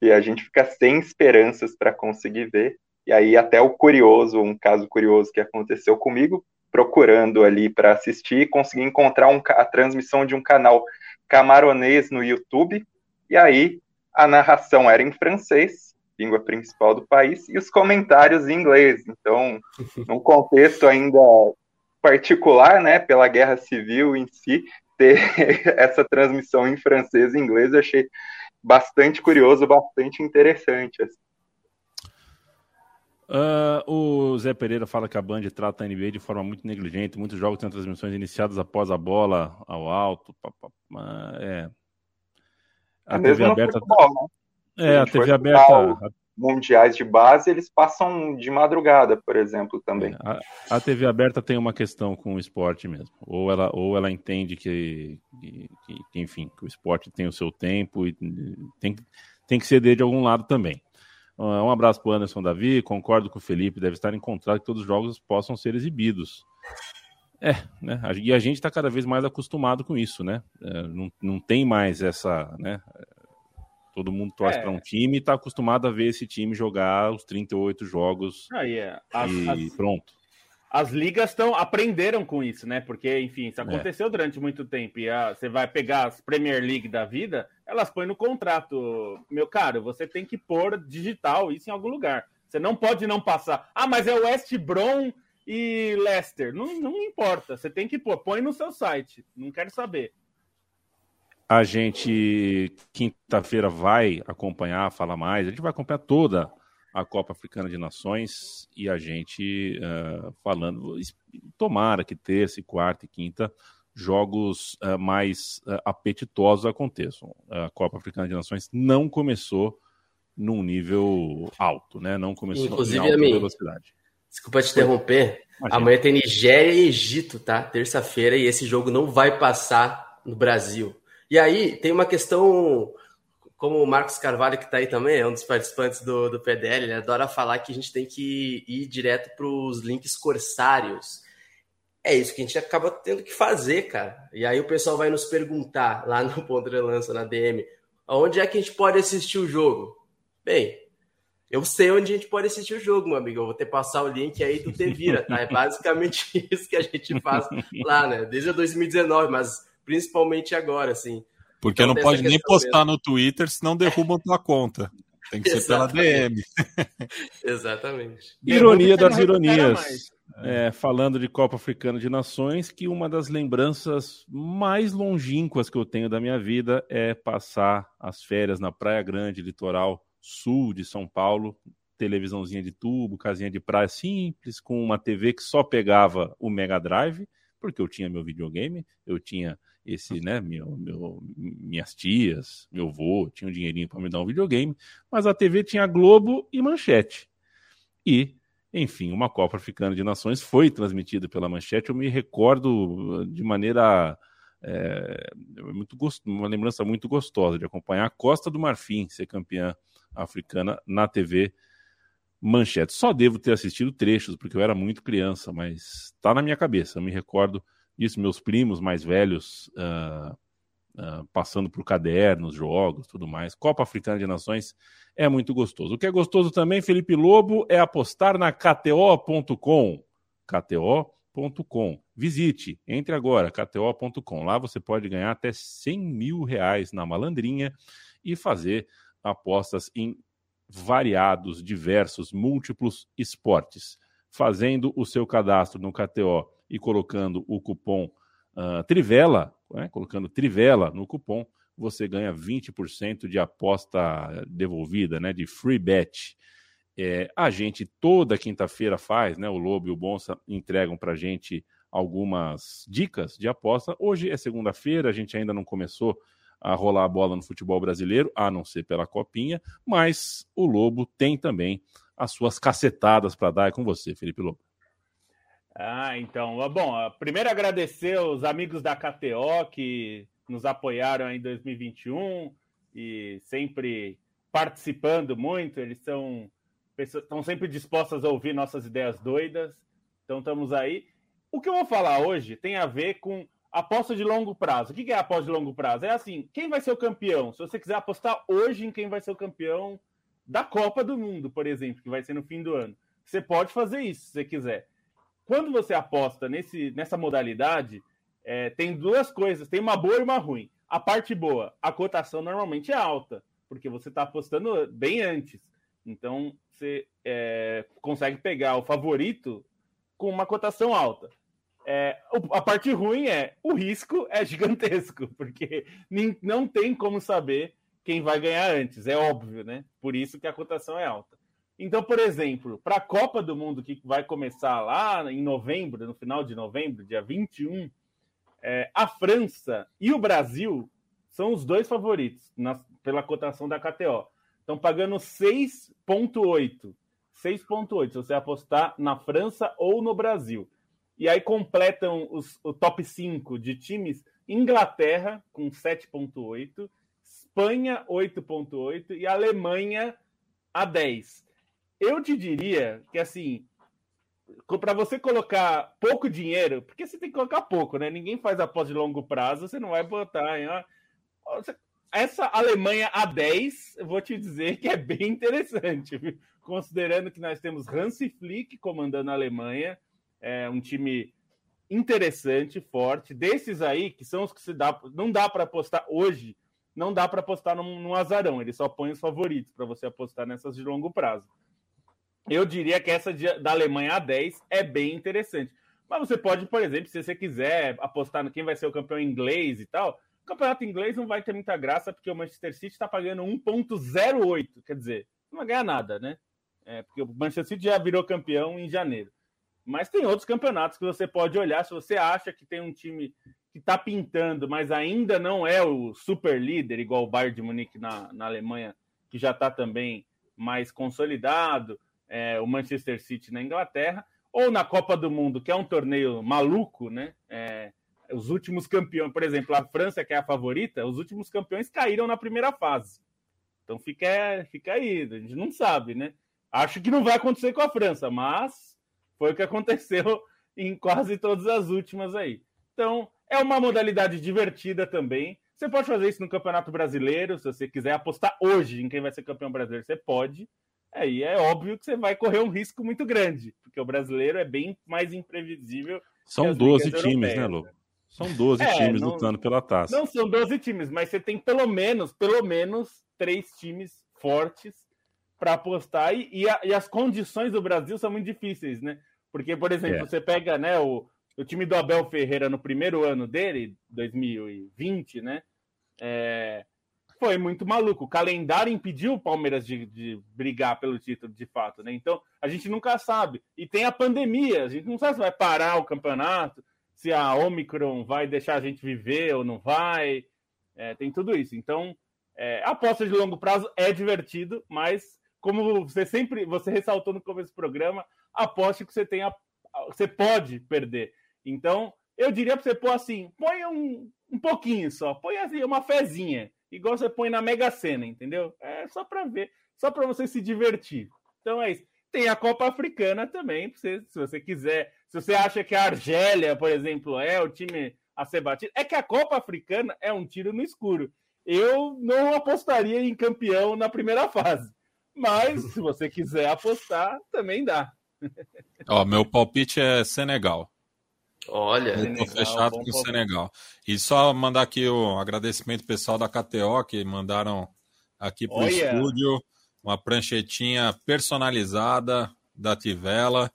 e a gente fica sem esperanças para conseguir ver. E aí até o curioso, um caso curioso que aconteceu comigo, procurando ali para assistir, consegui encontrar um, a transmissão de um canal camaronês no YouTube, e aí a narração era em francês, língua principal do país, e os comentários em inglês. Então, num contexto ainda particular, né, pela guerra civil em si, ter essa transmissão em francês e inglês, eu achei bastante curioso, bastante interessante. Assim. Uh, o Zé Pereira fala que a Band trata a NBA de forma muito negligente. Muitos jogos têm transmissões iniciadas após a bola ao alto. Pá, pá, pá, é. A é TV aberta. Futebol, né? É, a, a TV aberta. Mundiais de base, eles passam de madrugada, por exemplo, também. É, a, a, TV aberta tem uma questão com o esporte mesmo. Ou ela, ou ela entende que, que, que enfim, que o esporte tem o seu tempo e tem, tem que ceder de algum lado também. Ah, um abraço para o Anderson Davi. Concordo com o Felipe, deve estar em contrato que todos os jogos possam ser exibidos. É, né? E a gente está cada vez mais acostumado com isso, né? É, não, não tem mais essa, né? Todo mundo torce é. para um time e está acostumado a ver esse time jogar os 38 jogos Aí é. as, e as, pronto. As ligas estão aprenderam com isso, né? Porque, enfim, isso é. aconteceu é. durante muito tempo. E a, você vai pegar as Premier League da vida, elas põem no contrato. Meu caro, você tem que pôr digital isso em algum lugar. Você não pode não passar. Ah, mas é West Brom e Leicester. Não, não importa. Você tem que pôr. Põe no seu site. Não quero saber. A gente, quinta-feira, vai acompanhar, falar mais. A gente vai acompanhar toda a Copa Africana de Nações e a gente uh, falando. Tomara que terça, quarta e quinta jogos uh, mais uh, apetitosos aconteçam. A Copa Africana de Nações não começou num nível alto, né? Não começou Inclusive, em alta mim, velocidade. Desculpa te interromper. Imagina. Amanhã tem Nigéria e Egito, tá? Terça-feira, e esse jogo não vai passar no Brasil. E aí tem uma questão, como o Marcos Carvalho, que está aí também, é um dos participantes do, do PDL, ele adora falar que a gente tem que ir direto para os links corsários é isso que a gente acaba tendo que fazer, cara. E aí o pessoal vai nos perguntar lá no Ponto de Lança, na DM, onde é que a gente pode assistir o jogo? Bem, eu sei onde a gente pode assistir o jogo, meu amigo. Eu vou ter que passar o link aí do Tevira, tá? É basicamente isso que a gente faz lá, né? Desde 2019, mas principalmente agora, assim. Porque então, não pode nem postar mesmo. no Twitter, senão derrubam tua conta. Tem que ser pela DM. Exatamente. Ironia das ironias é, falando de Copa Africana de Nações, que uma das lembranças mais longínquas que eu tenho da minha vida é passar as férias na Praia Grande, litoral sul de São Paulo, televisãozinha de tubo, casinha de praia simples, com uma TV que só pegava o Mega Drive, porque eu tinha meu videogame, eu tinha esse, né, meu, meu, minhas tias, meu avô, tinha um dinheirinho para me dar um videogame, mas a TV tinha Globo e Manchete. E enfim, uma Copa Africana de Nações foi transmitida pela Manchete. Eu me recordo de maneira é, muito gost... uma lembrança muito gostosa de acompanhar a Costa do Marfim ser campeã africana na TV Manchete. Só devo ter assistido trechos porque eu era muito criança, mas está na minha cabeça. Eu me recordo disso. Meus primos mais velhos uh, uh, passando por cadernos, jogos, tudo mais. Copa Africana de Nações é muito gostoso. O que é gostoso também, Felipe Lobo, é apostar na KTO.com. KTO.com. Visite, entre agora, KTO.com. Lá você pode ganhar até 100 mil reais na malandrinha e fazer apostas em variados, diversos, múltiplos esportes. Fazendo o seu cadastro no KTO e colocando o cupom uh, Trivela, né, colocando Trivela no cupom, você ganha 20% de aposta devolvida, né, de free bet. É, a gente toda quinta-feira faz, né, o Lobo e o Bonsa entregam para a gente algumas dicas de aposta. Hoje é segunda-feira, a gente ainda não começou a rolar a bola no futebol brasileiro, a não ser pela copinha, mas o Lobo tem também as suas cacetadas para dar. É com você, Felipe Lobo. Ah, então, bom, primeiro agradecer os amigos da KTO que nos apoiaram em 2021 e sempre participando muito. Eles são estão sempre dispostas a ouvir nossas ideias doidas. Então estamos aí. O que eu vou falar hoje tem a ver com aposta de longo prazo. O que é aposta de longo prazo? É assim, quem vai ser o campeão? Se você quiser apostar hoje em quem vai ser o campeão da Copa do Mundo, por exemplo, que vai ser no fim do ano, você pode fazer isso se você quiser. Quando você aposta nesse, nessa modalidade, é, tem duas coisas, tem uma boa e uma ruim. A parte boa, a cotação normalmente é alta, porque você está apostando bem antes. Então você é, consegue pegar o favorito com uma cotação alta. É, a parte ruim é o risco é gigantesco, porque não tem como saber quem vai ganhar antes, é óbvio, né? Por isso que a cotação é alta. Então, por exemplo, para a Copa do Mundo, que vai começar lá em novembro, no final de novembro, dia 21, é, a França e o Brasil são os dois favoritos na, pela cotação da KTO. Estão pagando 6,8. 6,8 se você apostar na França ou no Brasil. E aí completam os, o top 5 de times Inglaterra com 7,8, Espanha 8,8 e Alemanha a 10. Eu te diria que assim, para você colocar pouco dinheiro, porque você tem que colocar pouco, né? Ninguém faz aposta de longo prazo, você não vai botar em. Essa Alemanha a 10, eu vou te dizer que é bem interessante, viu? considerando que nós temos Hansi Flick comandando a Alemanha, é um time interessante, forte, desses aí que são os que se dá, não dá para apostar hoje, não dá para apostar num, num azarão, ele só põe os favoritos para você apostar nessas de longo prazo. Eu diria que essa de, da Alemanha a 10 é bem interessante. Mas você pode, por exemplo, se você quiser apostar no quem vai ser o campeão inglês e tal, o campeonato inglês não vai ter muita graça, porque o Manchester City está pagando 1,08. Quer dizer, não vai ganhar nada, né? É, porque o Manchester City já virou campeão em janeiro. Mas tem outros campeonatos que você pode olhar. Se você acha que tem um time que está pintando, mas ainda não é o super líder, igual o Bayern de Munique na, na Alemanha, que já está também mais consolidado, é, o Manchester City na Inglaterra, ou na Copa do Mundo, que é um torneio maluco, né? É, os últimos campeões, por exemplo, a França, que é a favorita, os últimos campeões caíram na primeira fase. Então fica, fica aí, a gente não sabe, né? Acho que não vai acontecer com a França, mas foi o que aconteceu em quase todas as últimas aí. Então, é uma modalidade divertida também. Você pode fazer isso no Campeonato Brasileiro, se você quiser apostar hoje em quem vai ser campeão brasileiro, você pode. Aí é óbvio que você vai correr um risco muito grande, porque o brasileiro é bem mais imprevisível. São 12 times, né, Lu? São 12 é, times não, lutando pela taça. Não são 12 times, mas você tem pelo menos, pelo menos, três times fortes para apostar. E, e, a, e, as condições do Brasil são muito difíceis, né? Porque, por exemplo, é. você pega né, o, o time do Abel Ferreira no primeiro ano dele, 2020, né? É, foi muito maluco. O calendário impediu o Palmeiras de, de, brigar pelo título de fato, né? Então a gente nunca sabe. E tem a pandemia, a gente não sabe se vai parar o campeonato, se a Omicron vai deixar a gente viver ou não vai. É, tem tudo isso. Então, é, aposta de longo prazo é divertido, mas como você sempre você ressaltou no começo do programa, aposte que você tenha, você pode perder. Então, eu diria para você pôr assim, põe um, um pouquinho só, põe assim uma fezinha igual você põe na Mega Sena, entendeu? É só para ver, só para você se divertir. Então é isso. Tem a Copa Africana também, você, se você quiser. Se você acha que a Argélia, por exemplo, é o time a ser batido, é que a Copa Africana é um tiro no escuro. Eu não apostaria em campeão na primeira fase. Mas, se você quiser apostar, também dá. Ó, meu palpite é Senegal. Olha, Senegal, fechado com o Senegal. E só mandar aqui o agradecimento pessoal da KTO que mandaram aqui para o estúdio uma pranchetinha personalizada da Tivela,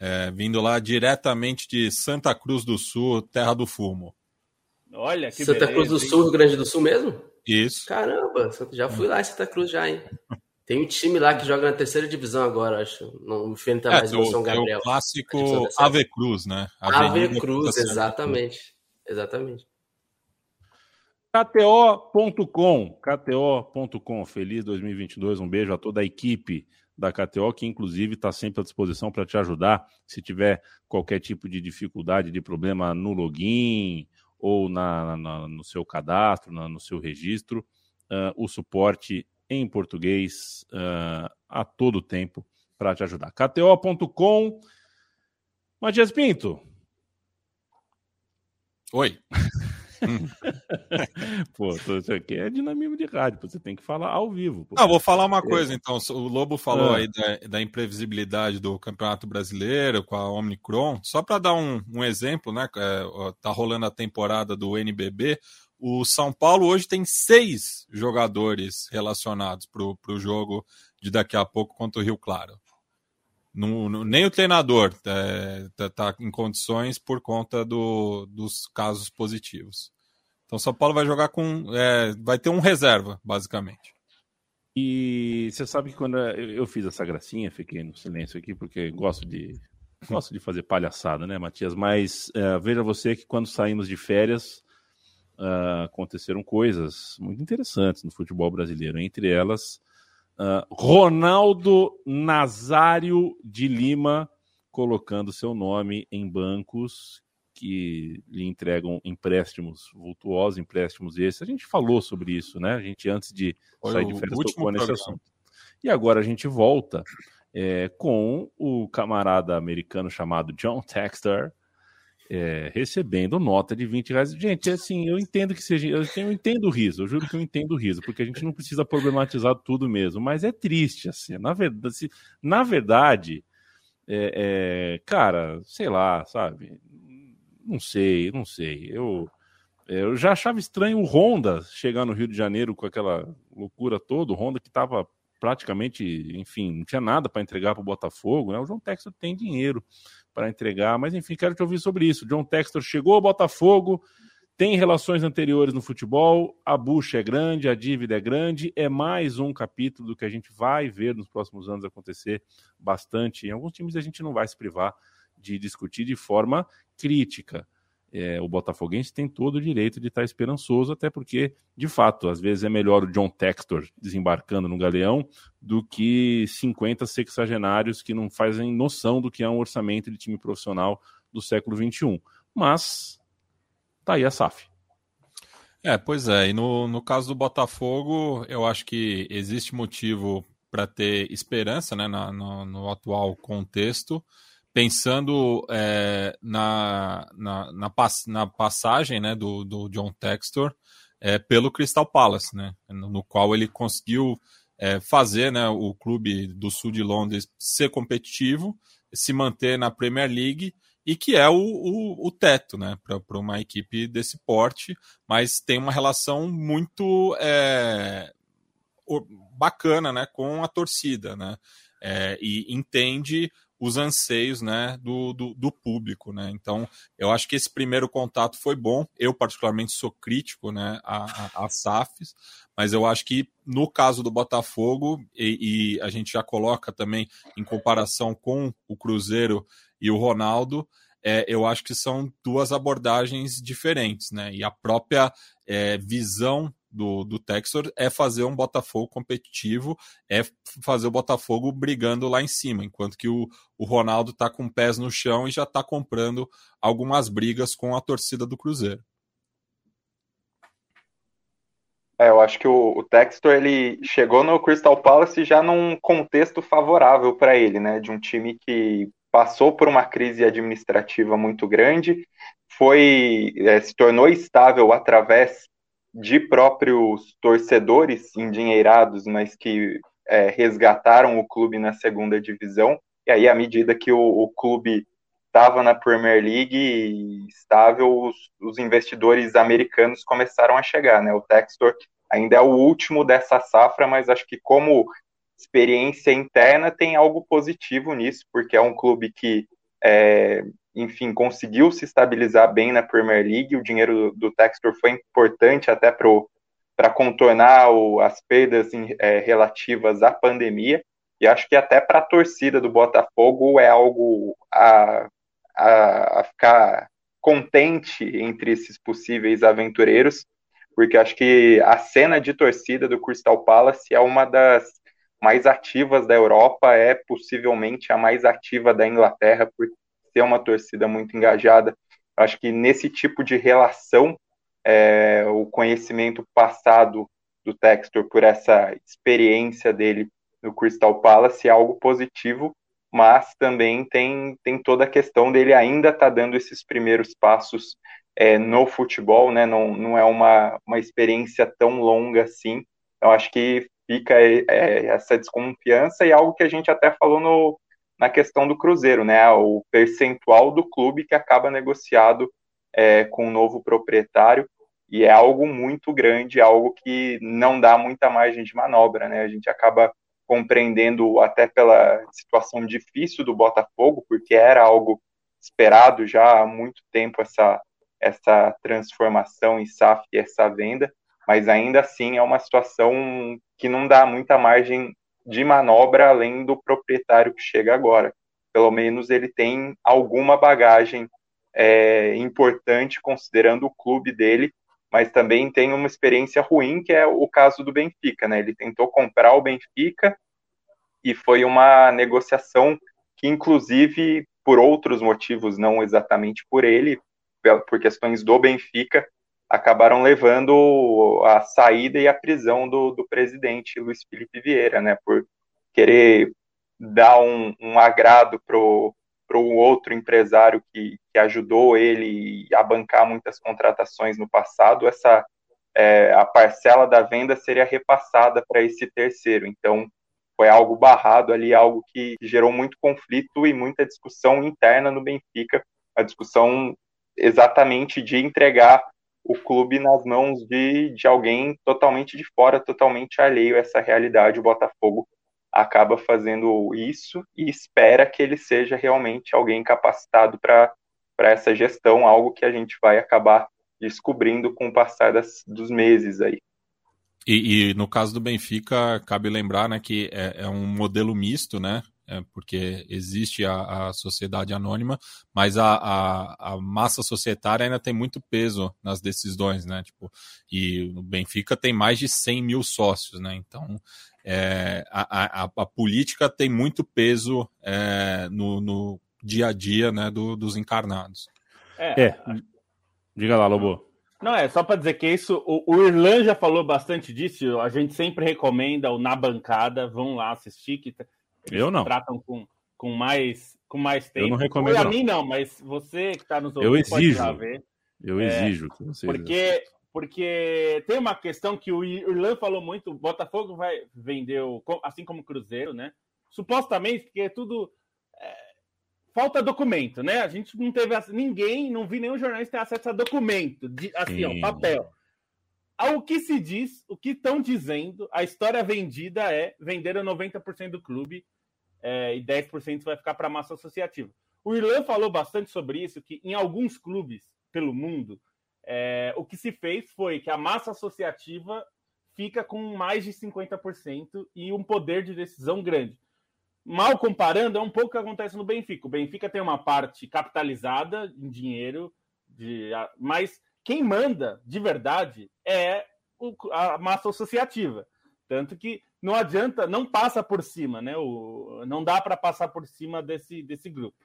é, vindo lá diretamente de Santa Cruz do Sul, Terra do Fumo. Olha, que Santa beleza, Cruz do Sul, Rio Grande do Sul mesmo? Isso. Caramba, já fui lá em Santa Cruz já, hein? Tem um time lá que joga na terceira divisão agora, acho. Não enfrenta é, mais o São Gabriel. É o clássico Ave Cruz, né? Avenida Ave Cruz, exatamente. Exatamente. KTO.com, KTO.com, feliz 2022, um beijo a toda a equipe da KTO, que inclusive está sempre à disposição para te ajudar se tiver qualquer tipo de dificuldade, de problema no login ou na, na no seu cadastro, na, no seu registro. Uh, o suporte em português uh, a todo tempo para te ajudar. KTO.com. Matias Pinto. Oi. pô, isso aqui é dinamismo de rádio, você tem que falar ao vivo. Pô. Não, vou falar uma coisa então. O Lobo falou ah. aí da, da, imprevisibilidade do Campeonato Brasileiro com a Omicron. Só para dar um, um, exemplo, né? É, tá rolando a temporada do NBB. O São Paulo hoje tem seis jogadores relacionados para o jogo de daqui a pouco contra o Rio Claro. No, no, nem o treinador está é, tá, em condições por conta do, dos casos positivos. Então São Paulo vai jogar com. É, vai ter um reserva, basicamente. E você sabe que quando eu fiz essa gracinha, fiquei no silêncio aqui, porque gosto de gosto de fazer palhaçada, né, Matias? Mas uh, veja você que quando saímos de férias, uh, aconteceram coisas muito interessantes no futebol brasileiro. Entre elas, uh, Ronaldo Nazário de Lima colocando seu nome em bancos que lhe entregam empréstimos vultuosos, empréstimos esses. A gente falou sobre isso, né? A gente, antes de Foi sair de férias, tocou nesse assunto. E agora a gente volta é, com o camarada americano chamado John Texter, é, recebendo nota de 20 reais. Gente, assim, eu entendo que seja. Eu, eu, entendo o riso, eu juro que eu entendo o riso, porque a gente não precisa problematizar tudo mesmo, mas é triste, assim. Na verdade, na verdade é, é, cara, sei lá, sabe? Não sei, não sei. Eu, eu já achava estranho o Honda chegar no Rio de Janeiro com aquela loucura toda. O Honda que estava praticamente, enfim, não tinha nada para entregar para o Botafogo. Né? O João Textor tem dinheiro para entregar, mas enfim, quero te ouvir sobre isso. John Textor chegou ao Botafogo, tem relações anteriores no futebol, a bucha é grande, a dívida é grande, é mais um capítulo do que a gente vai ver nos próximos anos acontecer bastante. Em alguns times a gente não vai se privar de discutir de forma crítica. É, o Botafoguense tem todo o direito de estar esperançoso, até porque, de fato, às vezes é melhor o John Textor desembarcando no Galeão do que 50 sexagenários que não fazem noção do que é um orçamento de time profissional do século XXI. Mas tá aí a SAF. É, pois é. E no, no caso do Botafogo, eu acho que existe motivo para ter esperança né, na, no, no, atual contexto, pensando é, na, na, na, pass, na, passagem né, do, do John Textor é, pelo Crystal Palace, né, no qual ele conseguiu é, fazer né, o clube do sul de Londres ser competitivo, se manter na Premier League e que é o, o, o teto né, para uma equipe desse porte, mas tem uma relação muito é, bacana né, com a torcida, né, é, e entende os anseios né, do, do, do, público. Né? Então, eu acho que esse primeiro contato foi bom. Eu, particularmente, sou crítico né, a, a, a SAFs, mas eu acho que no caso do Botafogo, e, e a gente já coloca também em comparação com o Cruzeiro e o Ronaldo, é, eu acho que são duas abordagens diferentes, né? E a própria é, visão do, do Textor é fazer um Botafogo competitivo, é fazer o Botafogo brigando lá em cima, enquanto que o, o Ronaldo está com pés no chão e já está comprando algumas brigas com a torcida do Cruzeiro. É, eu acho que o, o Textor ele chegou no Crystal Palace já num contexto favorável para ele, né? De um time que passou por uma crise administrativa muito grande, foi é, se tornou estável através de próprios torcedores endinheirados, mas que é, resgataram o clube na segunda divisão. E aí, à medida que o, o clube estava na Premier League estável, os, os, investidores americanos começaram a chegar. Né? O Textor ainda é o último dessa safra, mas acho que como experiência interna tem algo positivo nisso, porque é um clube que, é, enfim, conseguiu se estabilizar bem na Premier League. O dinheiro do, do Textor foi importante até para contornar o, as perdas é, relativas à pandemia. E acho que até para a torcida do Botafogo é algo a, a, a ficar contente entre esses possíveis aventureiros, porque acho que a cena de torcida do Crystal Palace é uma das mais ativas da Europa, é possivelmente a mais ativa da Inglaterra, por ser uma torcida muito engajada. Acho que nesse tipo de relação, é, o conhecimento passado do Textor por essa experiência dele no Crystal Palace é algo positivo, mas também tem, tem toda a questão dele ainda estar tá dando esses primeiros passos é, no futebol, né? Não, não é uma, uma experiência tão longa assim. Eu acho que fica é, essa desconfiança e algo que a gente até falou no, na questão do Cruzeiro, né? O percentual do clube que acaba negociado é, com o novo proprietário e é algo muito grande, algo que não dá muita margem de manobra, né? A gente acaba compreendendo até pela situação difícil do Botafogo, porque era algo esperado já há muito tempo essa essa transformação em SAF e essa venda, mas ainda assim é uma situação que não dá muita margem de manobra além do proprietário que chega agora. Pelo menos ele tem alguma bagagem é, importante considerando o clube dele, mas também tem uma experiência ruim que é o caso do Benfica, né? Ele tentou comprar o Benfica e foi uma negociação que, inclusive, por outros motivos, não exatamente por ele, por questões do Benfica, acabaram levando a saída e a prisão do, do presidente Luiz Felipe Vieira, né, por querer dar um, um agrado para o outro empresário que, que ajudou ele a bancar muitas contratações no passado, essa é, a parcela da venda seria repassada para esse terceiro. Então, foi algo barrado ali, algo que gerou muito conflito e muita discussão interna no Benfica, a discussão exatamente de entregar o clube nas mãos de, de alguém totalmente de fora, totalmente alheio a essa realidade. O Botafogo acaba fazendo isso e espera que ele seja realmente alguém capacitado para essa gestão, algo que a gente vai acabar descobrindo com o passar das, dos meses aí. E, e, no caso do Benfica, cabe lembrar né, que é, é um modelo misto, né? É, porque existe a, a, sociedade anônima, mas a, a, a, massa societária ainda tem muito peso nas decisões, né? Tipo, e o Benfica tem mais de 100 mil sócios, né? Então, é, a, a, política tem muito peso é, no, no, dia a dia né, do, dos encarnados. É, é. diga lá, Lobo. Não, é só para dizer que isso, o, o Irlan já falou bastante disso, a gente sempre recomenda o Na Bancada, vão lá assistir, que eu não. Tratam com, com, mais, com mais tempo. Eu não recomendo. a mim não, mas você que está nos ouvindo eu exijo, pode ver. Eu é, exijo que você. Porque, porque tem uma questão que o Irlan falou muito: o Botafogo vai vender, o, assim como o Cruzeiro, né? Supostamente, porque é tudo. É, falta documento, né? A gente não teve. Ninguém, não vi nenhum jornalista ter acesso a documento, de, assim, ó, papel. Ao que se diz, o que estão dizendo, a história vendida é venderam 90% do clube é, e 10% vai ficar para a massa associativa. O Irlan falou bastante sobre isso, que em alguns clubes pelo mundo, é, o que se fez foi que a massa associativa fica com mais de 50% e um poder de decisão grande. Mal comparando, é um pouco o que acontece no Benfica. O Benfica tem uma parte capitalizada em dinheiro, de, mas quem manda de verdade é o, a massa associativa. Tanto que não adianta, não passa por cima, né? O, não dá para passar por cima desse, desse grupo.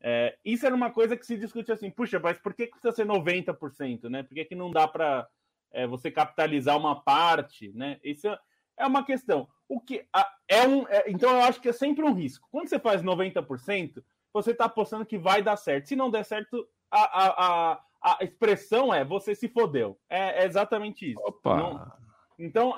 É, isso era uma coisa que se discute assim, puxa, mas por que precisa ser 90%, né? Por que, que não dá para é, você capitalizar uma parte, né? Isso é uma questão. O que é um, é, então eu acho que é sempre um risco. Quando você faz 90%, você está apostando que vai dar certo. Se não der certo, a, a expressão é você se fodeu. É, é exatamente isso. Opa! Não... Então,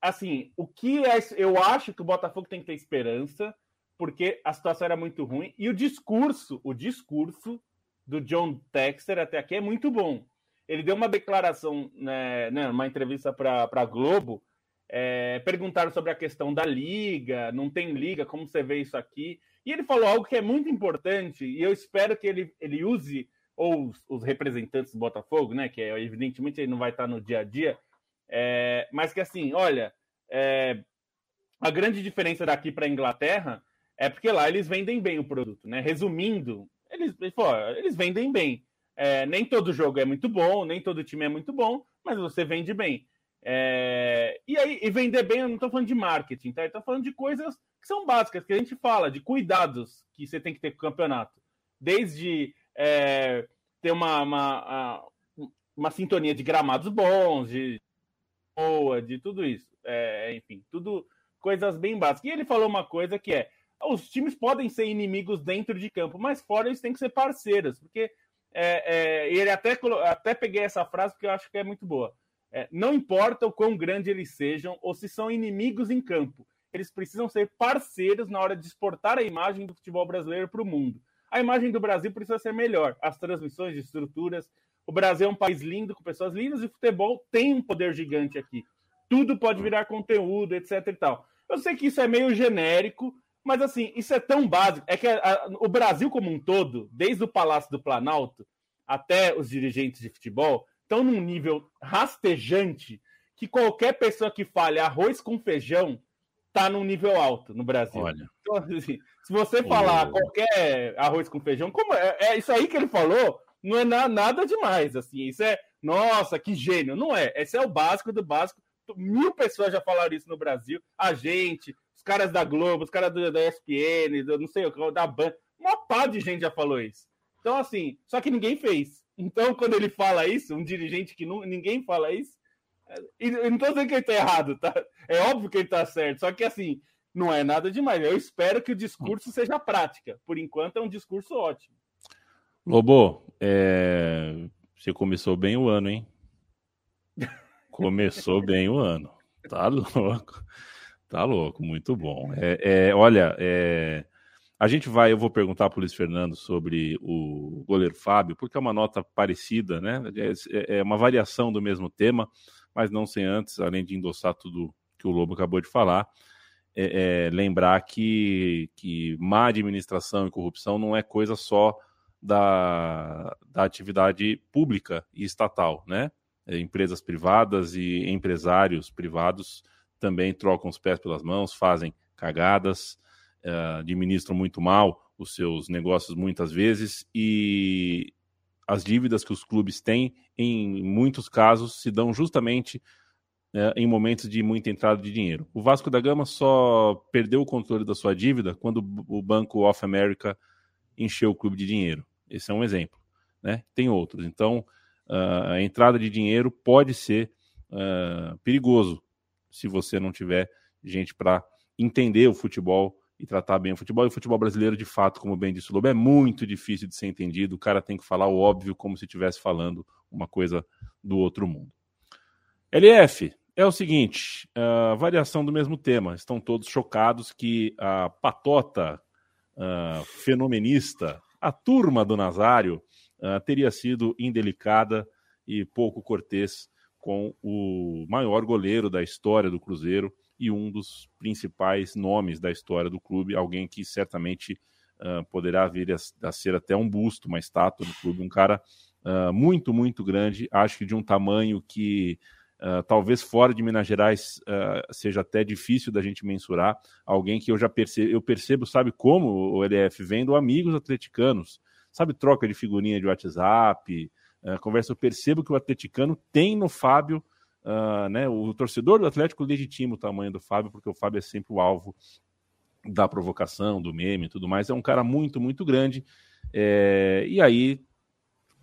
assim, o que é, eu acho que o Botafogo tem que ter esperança, porque a situação era muito ruim e o discurso, o discurso do John Texter até aqui é muito bom. Ele deu uma declaração, né, né uma entrevista para a Globo, é, perguntaram sobre a questão da liga, não tem liga, como você vê isso aqui? E ele falou algo que é muito importante e eu espero que ele, ele use ou os, os, representantes do Botafogo, né? Que é, evidentemente ele não vai estar no dia a dia, é, mas que assim, olha, é, a grande diferença daqui para a Inglaterra é porque lá eles vendem bem o produto, né? Resumindo, eles, eles vendem bem. É, nem todo jogo é muito bom, nem todo time é muito bom, mas você vende bem. É, e aí, e vender bem, eu não estou falando de marketing, tá? Eu estou falando de coisas que são básicas, que a gente fala, de cuidados que você tem que ter com o campeonato. Desde é, ter uma, uma, uma sintonia de gramados bons, de boa, de tudo isso. É, enfim, tudo coisas bem básicas. E ele falou uma coisa que é: os times podem ser inimigos dentro de campo, mas fora eles têm que ser parceiros, porque é, é, ele até, até peguei essa frase porque eu acho que é muito boa. É, não importa o quão grande eles sejam ou se são inimigos em campo, eles precisam ser parceiros na hora de exportar a imagem do futebol brasileiro para o mundo a imagem do Brasil precisa ser melhor. As transmissões de estruturas. O Brasil é um país lindo, com pessoas lindas, e o futebol tem um poder gigante aqui. Tudo pode virar conteúdo, etc e tal. Eu sei que isso é meio genérico, mas assim, isso é tão básico. É que a, a, o Brasil como um todo, desde o Palácio do Planalto até os dirigentes de futebol, estão num nível rastejante que qualquer pessoa que fale arroz com feijão tá num nível alto no Brasil. Olha. Então, assim, se você falar Oh. qualquer arroz com feijão, como é, é isso aí que ele falou, não é na- nada demais, assim. Isso é, nossa, que gênio. Não é. Esse é o básico do básico. Mil pessoas já falaram isso no Brasil. A gente, os caras da Globo, os caras do- da ESPN, do, não sei o que, da Ban. Uma pá de gente já falou isso. Então, assim, só que ninguém fez. Então, quando ele fala isso, um dirigente que não, ninguém fala isso, é, eu não tô dizendo que ele tá errado, tá? É óbvio que ele tá certo, só que assim, não é nada demais. Eu espero que o discurso seja prática. Por enquanto é um discurso ótimo. Lobo, é, você começou bem o ano, hein? Começou bem o ano. Tá louco. Tá louco, muito bom. É, é, olha, é, a gente vai, eu vou perguntar para o Luiz Fernando sobre o goleiro Fábio, porque é uma nota parecida, né? É, é uma variação do mesmo tema, mas não sem antes, além de endossar tudo que o Lobo acabou de falar, é, é, lembrar que, que má administração e corrupção não é coisa só da, da atividade pública e estatal, né? É, Empresas privadas e empresários privados também trocam os pés pelas mãos, fazem cagadas, uh, administram muito mal os seus negócios muitas vezes e as dívidas que os clubes têm, em muitos casos, se dão justamente uh, em momentos de muita entrada de dinheiro. O Vasco da Gama só perdeu o controle da sua dívida quando o Banco of America encheu o clube de dinheiro. Esse é um exemplo. Né? Tem outros. Então, uh, a entrada de dinheiro pode ser uh, perigoso se você não tiver gente para entender o futebol e tratar bem o futebol. E o futebol brasileiro, de fato, como bem disse o Lobo, é muito difícil de ser entendido. O cara tem que falar o óbvio como se estivesse falando uma coisa do outro mundo. LF, é o seguinte, uh, variação do mesmo tema. Estão todos chocados que a patota uh, fenomenista, a turma do Nazário, uh, teria sido indelicada e pouco cortês com o maior goleiro da história do Cruzeiro e um dos principais nomes da história do clube, alguém que certamente poderá vir a, a, ser até um busto, uma estátua do clube, um cara muito, muito grande, acho que de um tamanho que uh, talvez fora de Minas Gerais seja até difícil da gente mensurar, alguém que eu já percebo, eu percebo, sabe como o LF vendo amigos atleticanos, sabe, troca de figurinha de WhatsApp, Uh, conversa, eu percebo que o atleticano tem no Fábio, uh, né, o torcedor do Atlético legitima o tamanho do Fábio, porque o Fábio é sempre o alvo da provocação, do meme e tudo mais. É um cara muito, muito grande. É, e aí,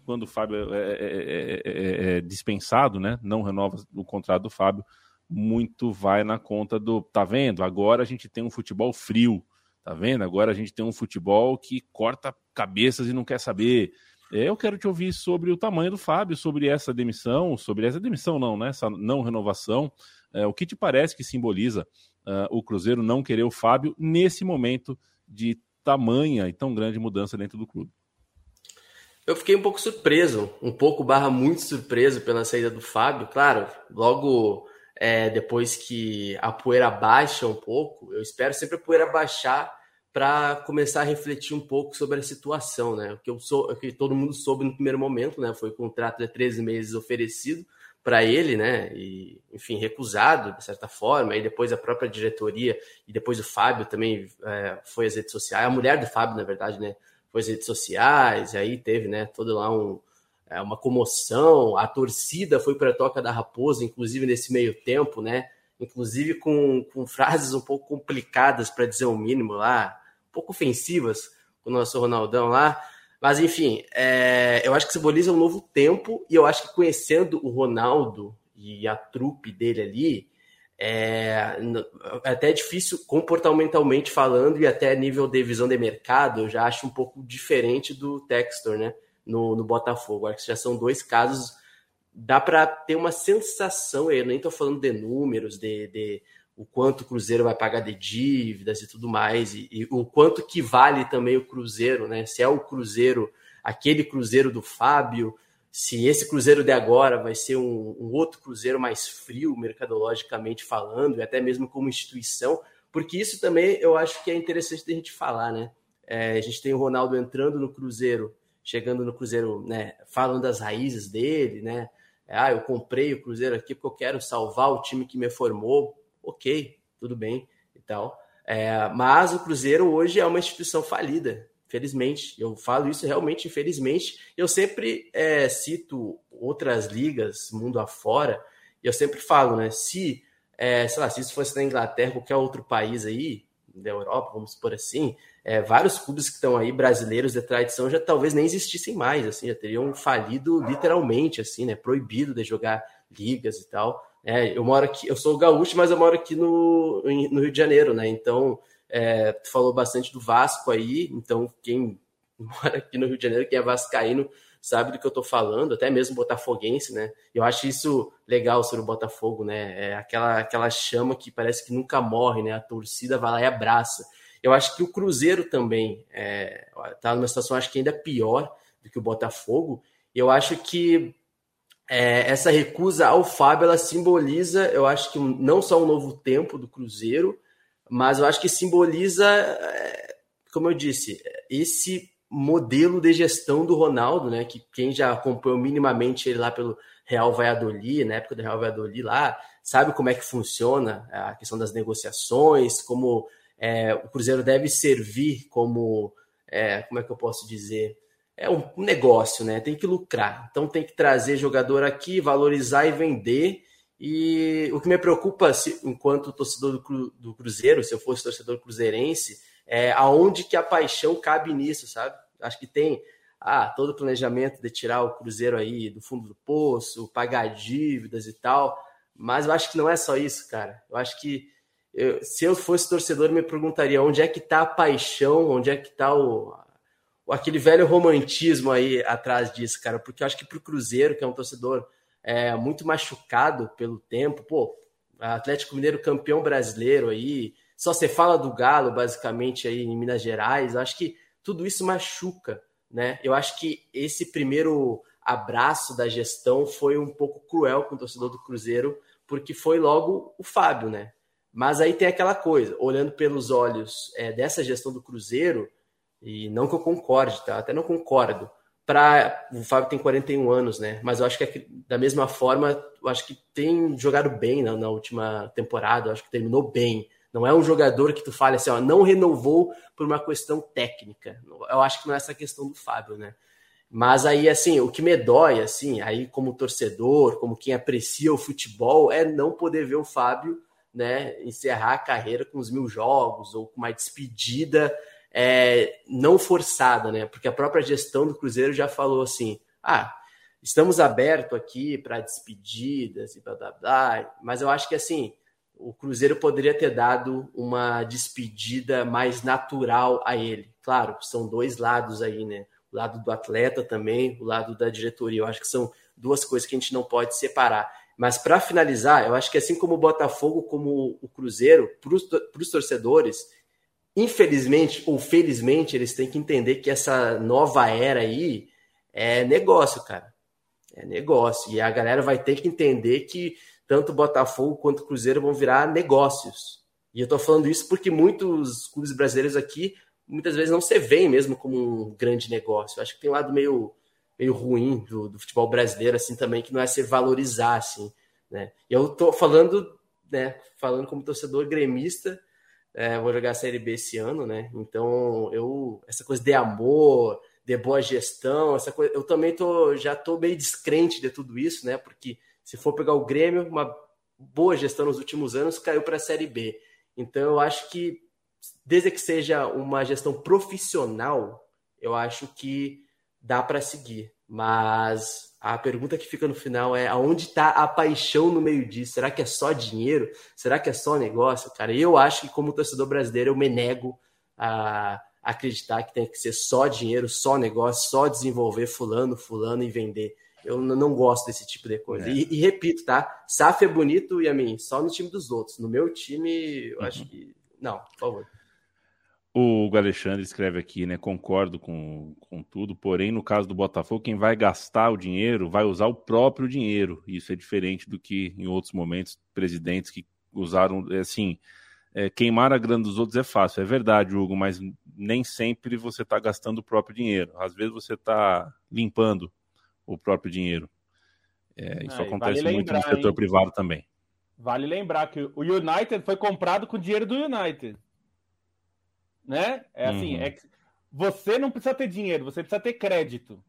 quando o Fábio é, é, é, é, dispensado, né, não renova o contrato do Fábio, muito vai na conta do. Tá vendo? Agora a gente tem um futebol frio. Tá vendo? Agora a gente tem um futebol que corta cabeças e não quer saber. Eu quero te ouvir sobre o tamanho do Fábio, sobre essa demissão, sobre essa demissão não, né? Essa não renovação. É, o que te parece que simboliza uh, o Cruzeiro não querer o Fábio nesse momento de tamanha e tão grande mudança dentro do clube? Eu fiquei um pouco surpreso, um pouco barra muito surpreso pela saída do Fábio. Claro, logo é, depois que a poeira baixa um pouco, eu espero sempre a poeira baixar para começar a refletir um pouco sobre a situação, né? O que, eu sou, o que todo mundo soube no primeiro momento, né? Foi o contrato de 13 meses oferecido para ele, né? E, enfim, recusado, de certa forma. E depois a própria diretoria e depois o Fábio também é, foi às redes sociais. A mulher do Fábio, na verdade, né? Foi às redes sociais. Aí teve, né? Todo lá um, é, uma comoção. A torcida foi para a Toca da Raposa, inclusive nesse meio tempo, né? Inclusive com, com frases um pouco complicadas, para dizer o mínimo lá, um pouco ofensivas com o nosso Ronaldão lá. Mas, enfim, é, eu acho que simboliza um novo tempo e eu acho que conhecendo o Ronaldo e a trupe dele ali, é, é até difícil comportamentalmente falando e até nível de visão de mercado, eu já acho um pouco diferente do Textor, né, no, no Botafogo. Acho que já são dois casos, dá para ter uma sensação, eu nem estou falando de números, de, de o quanto o Cruzeiro vai pagar de dívidas e tudo mais, e, e, o quanto que vale também o Cruzeiro, né? Se é o Cruzeiro, aquele Cruzeiro do Fábio, se esse Cruzeiro de agora vai ser um, um outro Cruzeiro mais frio, mercadologicamente falando, e até mesmo como instituição, porque isso também eu acho que é interessante da gente falar, né? É, a gente tem o Ronaldo entrando no Cruzeiro, chegando no Cruzeiro, né? Falando das raízes dele, né? É, ah, eu comprei o Cruzeiro aqui porque eu quero salvar o time que me formou. Ok, tudo bem e tal. É, mas o Cruzeiro hoje é uma instituição falida, felizmente. Eu falo isso realmente, infelizmente. Eu sempre é, cito outras ligas, mundo afora, e eu sempre falo, né? Se, é, sei lá, se isso fosse na Inglaterra, qualquer outro país aí, da Europa, vamos supor assim, é, vários clubes que estão aí, brasileiros de tradição, já talvez nem existissem mais, assim, já teriam falido literalmente, assim, né? Proibido de jogar ligas e tal. É, eu moro aqui, eu sou gaúcho, mas eu moro aqui no, no Rio de Janeiro, né? Então, é, tu falou bastante do Vasco aí, então quem mora aqui no Rio de Janeiro, quem é vascaíno, sabe do que eu tô falando, até mesmo botafoguense, né? Eu acho isso legal sobre o Botafogo, né? É aquela, aquela chama que parece que nunca morre, né? A torcida vai lá e abraça. Eu acho que o Cruzeiro também é, tá numa situação, acho que ainda pior do que o Botafogo. Eu acho que é, essa recusa ao Fábio, ela simboliza, eu acho que não só um novo tempo do Cruzeiro, mas eu acho que simboliza, é, como eu disse, esse modelo de gestão do Ronaldo, né? Que quem já acompanhou minimamente ele lá pelo Real Valladolid, na época do Real Valladolid lá, sabe como é que funciona a questão das negociações, como é, o Cruzeiro deve servir como, é, como é que eu posso dizer? É um negócio, né? Tem que lucrar. Então tem que trazer jogador aqui, valorizar e vender. E o que me preocupa, se, enquanto torcedor do, do Cruzeiro, se eu fosse torcedor cruzeirense, é aonde que a paixão cabe nisso, sabe? Acho que tem ah, todo o planejamento de tirar o Cruzeiro aí do fundo do poço, pagar dívidas e tal. Mas eu acho que não é só isso, cara. Eu acho que eu, se eu fosse torcedor, eu me perguntaria onde é que está a paixão, onde é que está o, o, aquele velho romantismo aí atrás disso, cara. Porque eu acho que para o Cruzeiro, que é um torcedor é, muito machucado pelo tempo, pô, Atlético Mineiro campeão brasileiro aí, só você fala do Galo, basicamente, aí em Minas Gerais, eu acho que tudo isso machuca, né? Eu acho que esse primeiro abraço da gestão foi um pouco cruel com o torcedor do Cruzeiro, porque foi logo o Fábio, né? Mas aí tem aquela coisa, olhando pelos olhos é, dessa gestão do Cruzeiro, e não que eu concorde, tá? Até não concordo. Pra, o Fábio tem 41 anos, né? Mas eu acho que é da mesma forma, eu acho que tem jogado bem na, na última temporada, eu acho que terminou bem. Não é um jogador que tu fale assim, ó, não renovou por uma questão técnica. Eu acho que não é essa questão do Fábio, né? Mas aí, assim, o que me dói, assim, aí como torcedor, como quem aprecia o futebol, é não poder ver o Fábio né, encerrar a carreira com os mil jogos ou com uma despedida é, não forçada, né? Porque a própria gestão do Cruzeiro já falou assim: ah, estamos abertos aqui para despedidas e blá blá blá, mas eu acho que assim o Cruzeiro poderia ter dado uma despedida mais natural a ele. Claro, são dois lados aí, né? O lado do atleta também, o lado da diretoria. Eu acho que são duas coisas que a gente não pode separar. Mas para finalizar, eu acho que assim como o Botafogo, como o Cruzeiro, para os torcedores, infelizmente ou felizmente, eles têm que entender que essa nova era aí é negócio, cara. É negócio. E a galera vai ter que entender que tanto Botafogo quanto Cruzeiro vão virar negócios. E eu estou falando isso porque muitos clubes brasileiros aqui muitas vezes não se veem mesmo como um grande negócio. Eu acho que tem um lado meio meio ruim do, do, futebol brasileiro, assim, também, que não é se valorizar, assim, né? E eu tô falando, né, falando como torcedor gremista, é, vou jogar a Série B esse ano, né? Então, eu, essa coisa de amor, de boa gestão, essa coisa, eu também tô, já tô meio descrente de tudo isso, né? Porque se for pegar o Grêmio, uma boa gestão nos últimos anos caiu para a Série B. Então, eu acho que, desde que seja uma gestão profissional, eu acho que dá para seguir. Mas a pergunta que fica no final é aonde está a paixão no meio disso? Será que é só dinheiro? Será que é só negócio? Cara, eu acho que como torcedor brasileiro eu me nego a acreditar que tem que ser só dinheiro, só negócio, só desenvolver fulano, fulano e vender. Eu não gosto desse tipo de coisa. É. E, e, repito, tá? SAF é bonito e a mim, só no time dos outros. No meu time, eu uhum. acho que. Não, por favor. O Alexandre escreve aqui, né? Concordo com, com tudo, porém, no caso do Botafogo, quem vai gastar o dinheiro vai usar o próprio dinheiro. Isso é diferente do que em outros momentos, presidentes que usaram, é, assim, é, queimar a grana dos outros é fácil, é verdade, Hugo, mas nem sempre você está gastando o próprio dinheiro. Às vezes você está limpando o próprio dinheiro. É, isso acontece vale muito lembrar, no setor hein? privado também. Vale lembrar que o United foi comprado com dinheiro do United. Né? É assim, uhum. é que você não precisa ter dinheiro, você precisa ter crédito.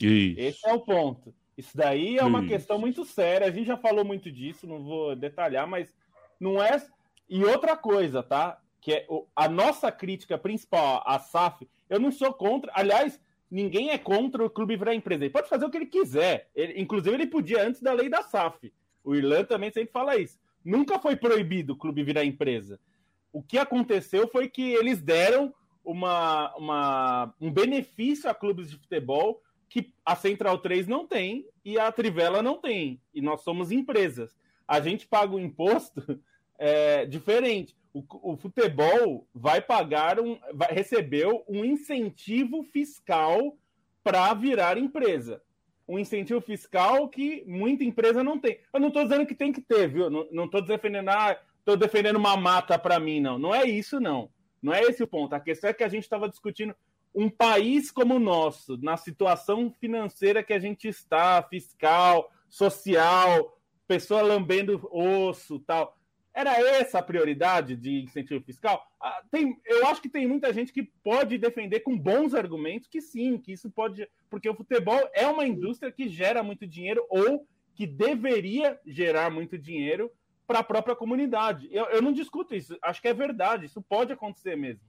Isso. Esse é o ponto. Isso daí é uma Isso. questão muito séria. A gente já falou muito disso, não vou detalhar, mas não é. E outra coisa, tá? Que é a nossa crítica principal à SAF, eu não sou contra. Aliás, ninguém é contra o clube virar empresa. Ele pode fazer o que ele quiser. Ele, inclusive, ele podia antes da lei da SAF. O Irlan também sempre fala isso. Nunca foi proibido o clube virar empresa. O que aconteceu foi que eles deram uma, uma, um benefício a clubes de futebol que a Central 3 não tem e a Trivela não tem. E nós somos empresas. A gente paga o um imposto é, diferente. O, o, futebol vai pagar um. Vai, recebeu um incentivo fiscal para virar empresa. Um incentivo fiscal que muita empresa não tem. Eu não estou dizendo que tem que ter, viu? Não estou defendendo, ah, estou defendendo uma mata para mim, não. Não é isso, não. Não é esse o ponto. A questão é que a gente estava discutindo um país como o nosso, na situação financeira que a gente está, fiscal, social, pessoa lambendo osso, tal. Era essa a prioridade de incentivo fiscal? Ah, tem, eu acho que tem muita gente que pode defender com bons argumentos que sim, que isso pode. Porque o futebol é uma indústria que gera muito dinheiro ou que deveria gerar muito dinheiro para a própria comunidade. Eu, eu, não discuto isso, acho que é verdade, isso pode acontecer mesmo.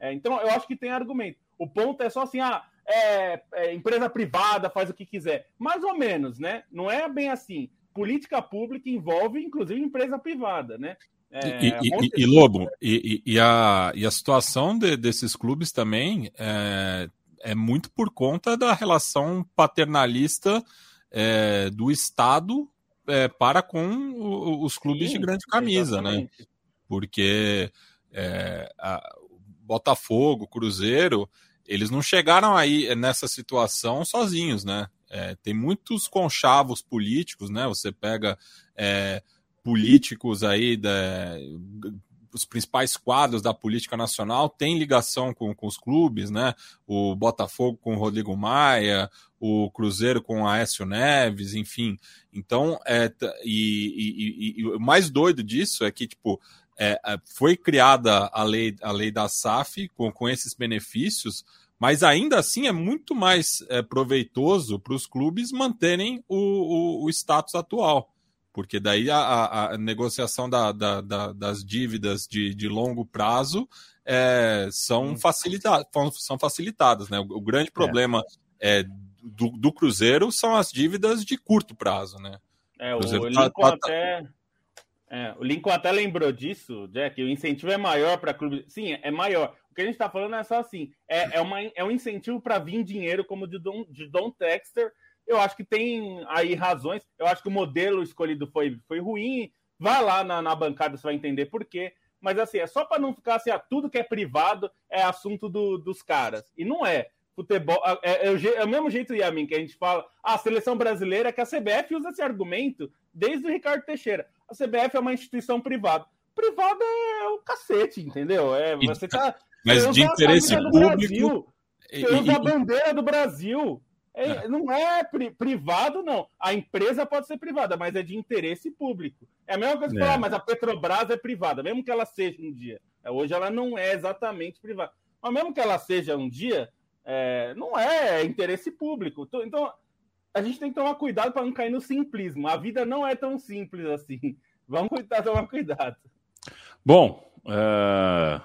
É, então, eu acho que tem argumento. O ponto é só assim, ah, é, é, empresa privada faz o que quiser. Mais ou menos, né? Não é bem assim. Política pública envolve, inclusive, empresa privada, né? É, e, e, e, Lobo, e, e, a, e a situação de, desses clubes também é, é muito por conta da relação paternalista é, do Estado é, para com os clubes Sim, de grande camisa, né? exatamente. né? Porque é, Botafogo, Cruzeiro, eles não chegaram aí nessa situação sozinhos, né? É, tem muitos conchavos políticos, né? Você pega é, políticos aí, da, os principais quadros da política nacional têm ligação com, com os clubes, né? O Botafogo com o Rodrigo Maia, o Cruzeiro com Aécio Neves, enfim. Então, é, e, e, e, o mais doido disso é que, tipo, é, foi criada a lei, a lei da SAF com, com esses benefícios, mas ainda assim é muito mais é, proveitoso para os clubes manterem o, o, o, status atual, porque daí a, a negociação da, da, da, das dívidas de, de longo prazo é, são, facilita são facilitadas. Né? O, o grande é. problema é. Do, do, Cruzeiro são as dívidas de curto prazo. Né? É, o, o Lincoln tá, tá, até... É, o Lincoln até lembrou disso, Jack. O incentivo é maior para clube. Sim, é maior. O que a gente está falando é só assim: é, é, uma, é um incentivo para vir dinheiro, como de Don, de Don Texter. Eu acho que tem aí razões. Eu acho que o modelo escolhido foi, foi ruim. Vá lá na, na bancada, você vai entender por quê. Mas assim, é só para não ficar assim, ah, tudo que é privado é assunto do, dos caras. E não é. Futebol. É, é, é, o mesmo jeito, Yamin, que a gente fala, ah, a seleção brasileira, que a CBF usa esse argumento desde o Ricardo Teixeira. A CBF é uma instituição privada. Privada é o cacete, entendeu? É, você tá. Mas de interesse público. Brasil, você usa a bandeira do Brasil. É, é. Não é pri privado, não. A empresa pode ser privada, mas é de interesse público. É a mesma coisa que é. falar, mas a Petrobras é privada, mesmo que ela seja um dia. Hoje ela não é exatamente privada. Mas mesmo que ela seja um dia, é, não é interesse público. Então, a gente tem que tomar cuidado para não cair no simplismo. A vida não é tão simples assim. Vamos cuidar, tomar cuidado. Bom, uh,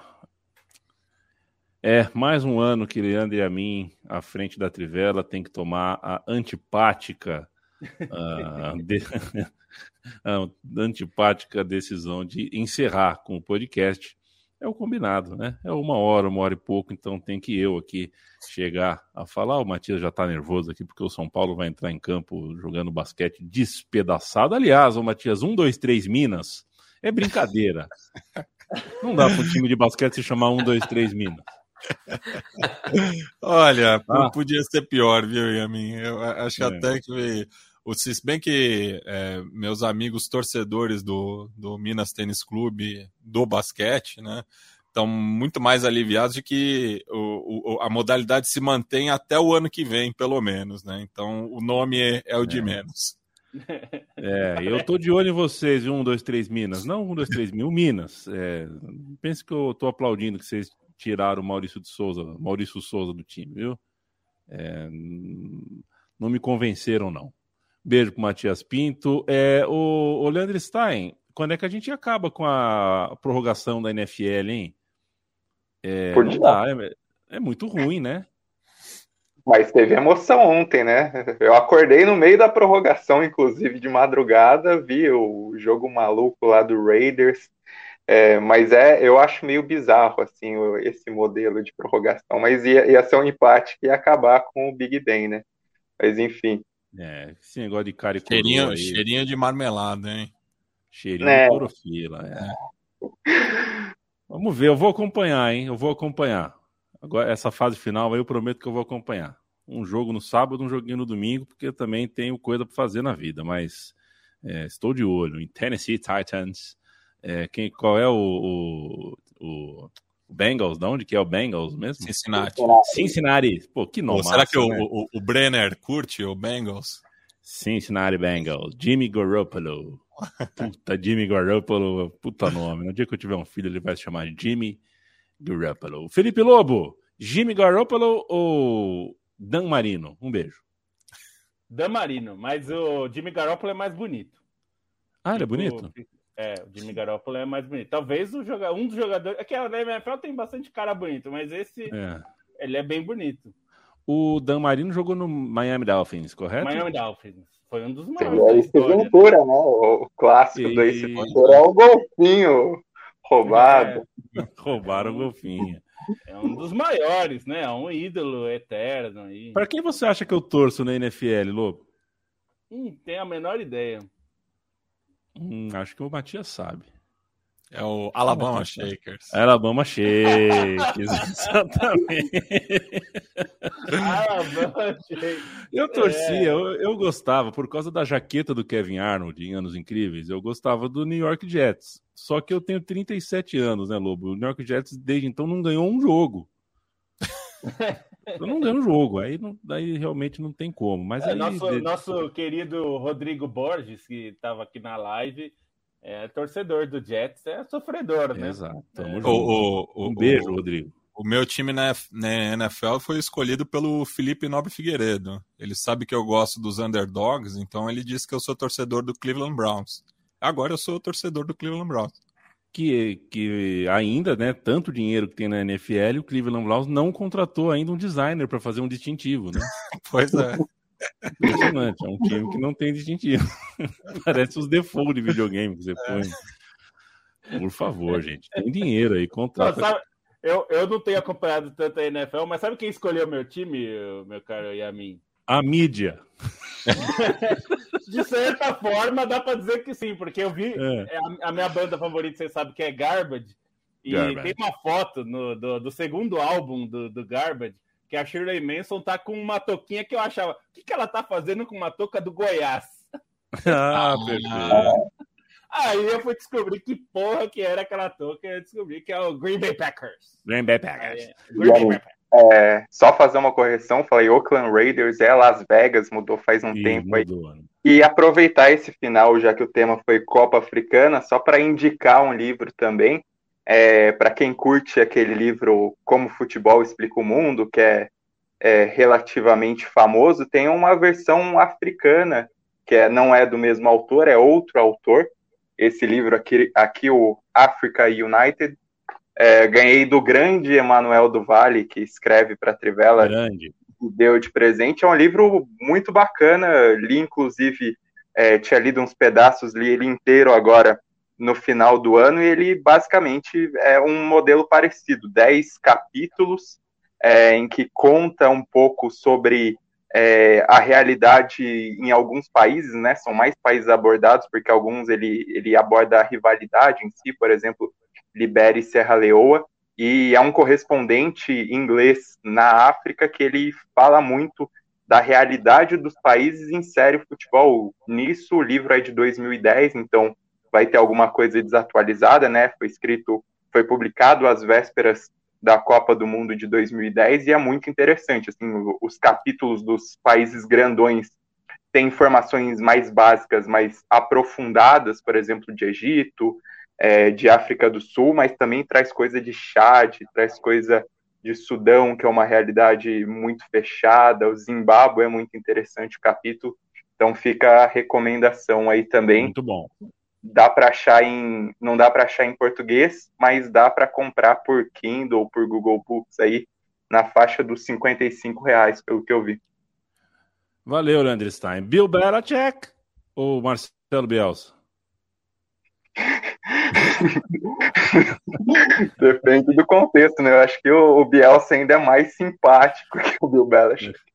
é, mais um ano que Leandro e a mim, à frente da Trivela, tem que tomar a antipática, uh, de, a antipática decisão de encerrar com o podcast. É o combinado, né? É uma hora, uma hora e pouco, então tem que eu aqui chegar a falar. O Matias já tá nervoso aqui, porque o São Paulo vai entrar em campo jogando basquete despedaçado. Aliás, o Matias, um, dois, três Minas é brincadeira. Não dá para um time de basquete se chamar um, dois, três Minas. Olha, ah. podia ser pior, viu, Yamin? Eu acho é. até que. Se bem que é, meus amigos torcedores do, do Minas Tênis Clube do basquete, né? Estão muito mais aliviados de que o, o, a modalidade se mantém até o ano que vem, pelo menos, né? Então o nome é, é o de é. menos. É, eu tô de olho em vocês, um, dois, três Minas. Não um, dois, três mil, Minas. É, pense que eu tô aplaudindo que vocês tiraram o Maurício de Souza, Maurício Souza do time, viu? É, não me convenceram, não. Beijo pro Matias Pinto. É, o, o Leandro Stein, quando é que a gente acaba com a prorrogação da NFL, hein? É, não dá, é, é muito ruim, né? Mas teve emoção ontem, né? Eu acordei no meio da prorrogação, inclusive de madrugada, vi o jogo maluco lá do Raiders. É, mas é, eu acho meio bizarro assim esse modelo de prorrogação. Mas ia, ia ser um empate que ia acabar com o Big Ben, né? Mas enfim. É, esse negócio de cara e cheirinho, cheirinho de marmelada, hein? Cheirinho é. de clorofila, é. Vamos ver, eu vou acompanhar, hein? Eu vou acompanhar. Agora, essa fase final aí eu prometo que eu vou acompanhar. Um jogo no sábado, um joguinho no domingo, porque também tenho coisa para fazer na vida, mas é, estou de olho em Tennessee Titans. É, quem, qual é o, o, o, Bengals? De onde que é o Bengals mesmo? Cincinnati. Cincinnati. Pô, que nome. Será que né? o, o, Brenner curte o Bengals? Cincinnati Bengals. Jimmy Garoppolo. Puta, Jimmy Garoppolo, puta nome. No dia que eu tiver um filho, ele vai se chamar Jimmy Garoppolo. Felipe Lobo, Jimmy Garoppolo ou Dan Marino? Um beijo. Dan Marino, mas o Jimmy Garoppolo é mais bonito. Ah, ele é bonito? É, o Jimmy Garoppolo é mais bonito. Talvez o joga... um dos jogadores. É que a NFL tem bastante cara bonito, mas esse. É. Ele é bem bonito. O Dan Marino jogou no Miami Dolphins, correto? Miami Dolphins. Foi um dos maiores. Ace Ventura, né? O clássico e... do Ace Ventura é o golfinho roubado. É. Roubaram o golfinho. É um dos maiores, né? É um ídolo eterno aí. Para quem você acha que eu torço na NFL, Lobo? Hum, tem a menor ideia. Hum, acho que o Matias sabe. É o Alabama Shakers. Alabama Shakers, exatamente. Alabama Shakers. Eu torcia, é. eu, eu gostava, por causa da jaqueta do Kevin Arnold em Anos Incríveis, eu gostava do New York Jets. Só que eu tenho 37 anos, né, Lobo? O New York Jets desde então não ganhou um jogo. eu não ganho um jogo, aí, não, aí realmente não tem como. Mas é, aí, nosso, nosso querido Rodrigo Borges, que estava aqui na live, é torcedor do Jets, é sofredor, né? Exato. É. O, o, um beijo, Rodrigo. O meu time na, na NFL foi escolhido pelo Felipe Nobre Figueiredo. Ele sabe que eu gosto dos underdogs, então ele disse que eu sou torcedor do Cleveland Browns. Agora eu sou torcedor do Cleveland Browns. Que, que ainda, né, tanto dinheiro que tem na NFL, o Cleveland Browns não contratou ainda um designer para fazer um distintivo, né? pois é. Impressionante, é um time que não tem distintivo. Parece os default de videogame que você põe. Por favor, gente, tem dinheiro aí, contrata. Não, sabe, eu, eu não tenho acompanhado tanto a NFL, mas sabe quem escolheu meu time, meu caro Yamin? A mídia. De certa forma, dá para dizer que sim, porque eu vi é. é. a, a, minha banda favorita, você sabe que é Garbage, e Garbage. tem uma foto no, do, do segundo álbum do, do Garbage que a Shirley Manson tá com uma touquinha que eu achava. O que, que ela tá fazendo com uma touca do Goiás? Ah, perfeito. Aí eu fui descobrir que porra que era aquela touca e eu descobri que é o Green Bay Packers. Green Bay Packers. É, Green Bay Packers. É, só fazer uma correção, falei Oakland Raiders, é Las Vegas, mudou faz um tempo mudou. aí. E aproveitar esse final, já que o tema foi Copa Africana, só para indicar um livro também, é, para quem curte aquele livro Como Futebol Explica o Mundo, que é, é relativamente famoso, tem uma versão africana, que é, não é do mesmo autor, é outro autor. Esse livro aqui, aqui o Africa United, é, ganhei do grande Emanuel do Vale, que escreve para Trivela. Grande. Deu de presente. É um livro muito bacana. Li, inclusive, é, tinha lido uns pedaços, li ele inteiro agora no final do ano, e ele basicamente é um modelo parecido, 10 capítulos é, em que conta um pouco sobre é, a realidade em alguns países, né? São mais países abordados, porque alguns ele, ele aborda a rivalidade em si, por exemplo, Libéria e Serra Leoa, e é um correspondente inglês na África que ele fala muito da realidade dos países e insere o futebol nisso. O livro é de 2010, então vai ter alguma coisa desatualizada, né? Foi escrito, foi publicado às vésperas da Copa do Mundo de 2010 e é muito interessante, assim, os capítulos dos países grandões tem informações mais básicas, mais aprofundadas, por exemplo, de Egito, é, de África do Sul, mas também traz coisa de Chad, traz coisa de Sudão, que é uma realidade muito fechada, o Zimbábue é muito interessante o capítulo, então fica a recomendação aí também. Muito bom. Dá para achar em, não dá para achar em português, mas dá para comprar por Kindle ou por Google Books aí na faixa dos 55 reais, pelo que eu vi. Valeu, Leandro Stein. Bill Belichick ou Marcelo Bielsa? Depende do contexto, né? Eu acho que o, o Bielsa ainda é mais simpático que o Bill Belichick.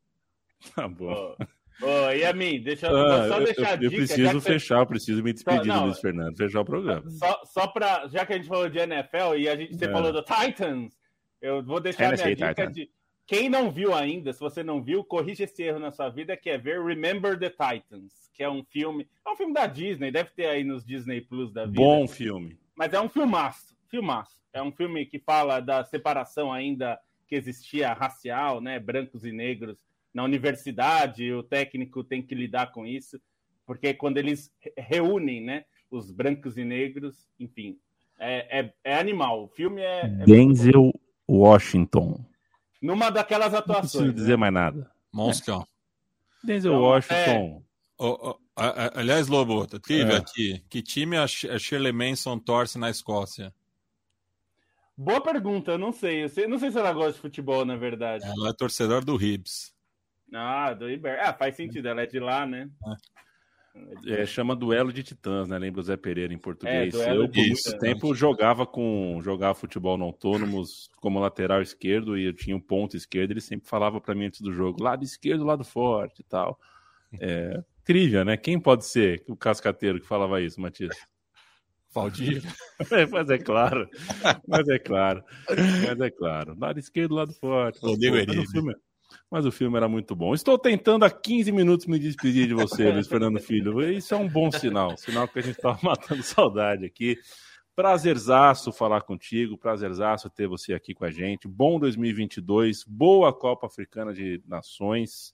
Tá bom. Ô, e a mim, deixa ah, só deixar eu, a dica. Eu preciso fechar, eu preciso me despedir não, Luiz Fernando, fechar o programa. Só, só para, já que a gente falou de NFL e a gente, você é. falou do Titans, eu vou deixar a minha dica Titans. de quem não viu ainda, se você não viu, corrija esse erro na sua vida, que é ver Remember the Titans, que é um filme, é um filme da Disney, deve ter aí nos Disney Plus da vida. Bom filme. Mas é um filmaço, filmaço. É um filme que fala da separação ainda que existia racial, né, brancos e negros na universidade, o técnico tem que lidar com isso, porque quando eles reúnem, né, os brancos e negros, enfim, é, é, é animal. O filme é. é Denzel Washington. Numa daquelas atuações. Não preciso dizer né? mais nada. Monstro. É. Denzel então, Washington. Aliás, Lobo, trivia é. aqui. Que time a Shirley Manson torce na Escócia? Boa pergunta, não sei. Eu sei, não sei se ela gosta de futebol, na verdade. Ela é torcedor do Hibs. Ah, do Iber. Ah, faz sentido, ela é de lá, né? É, chama duelo de titãs, né? Lembra o Zé Pereira em português. É, eu, por muito tempo, jogava com jogava futebol no autônomos como lateral esquerdo e eu tinha um ponto esquerdo. Ele sempre falava para mim antes do jogo: lado esquerdo, lado forte e tal. É, trivia, né? Quem pode ser o cascateiro que falava isso, Matias? Valdir. mas é claro. Mas é claro. Mas é claro. Lado esquerdo, lado forte. Rodrigo Henrique mas o filme era muito bom. Estou tentando há 15 minutos me despedir de você, Luiz Fernando Filho. Isso é um bom sinal, sinal que a gente estava matando saudade aqui. Prazerzaço falar contigo, prazerzaço ter você aqui com a gente. Bom 2022, boa Copa Africana de Nações.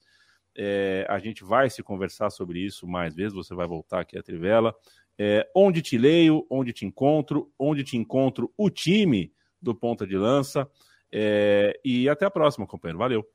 É, a gente vai se conversar sobre isso mais vezes, você vai voltar aqui a Trivela. É, onde te leio, onde te encontro, onde te encontro o time do Ponta de Lança. É, e até a próxima, companheiro. Valeu.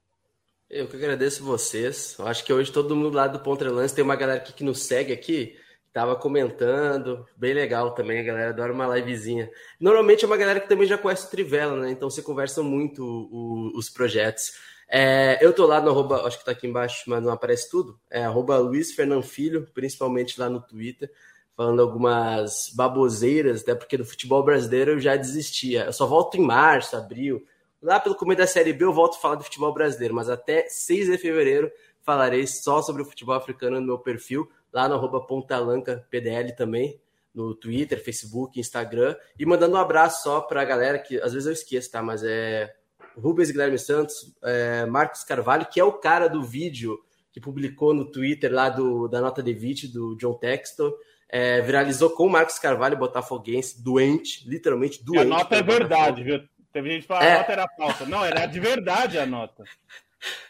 Eu que agradeço vocês. Eu acho que hoje todo mundo lá do Pontrelance tem uma galera aqui que nos segue aqui, tava comentando, bem legal também, a galera adora uma livezinha. Normalmente é uma galera que também já conhece o Trivela, né? Então você conversa muito o, os projetos. É, eu tô lá no arroba, acho que tá aqui embaixo, mas não aparece tudo. É arroba Luiz Filho, principalmente lá no Twitter, falando algumas baboseiras, até porque do futebol brasileiro eu já desistia. Eu só volto em março, abril. Lá pelo começo da Série B eu volto a falar do futebol brasileiro, mas até 6 de fevereiro falarei só sobre o futebol africano no meu perfil, lá no arroba Pontalanca PDL também, no Twitter, Facebook, Instagram, e mandando um abraço só para a galera que às vezes eu esqueço, tá? Mas é Rubens Guilherme Santos, é, Marcos Carvalho, que é o cara do vídeo que publicou no Twitter lá do, da nota de vídeo do John Textor, é, viralizou com o Marcos Carvalho, botafoguense, doente, literalmente doente. A nota é verdade, viu? Teve gente que falou que é. a nota era falsa. Não, era de verdade a nota.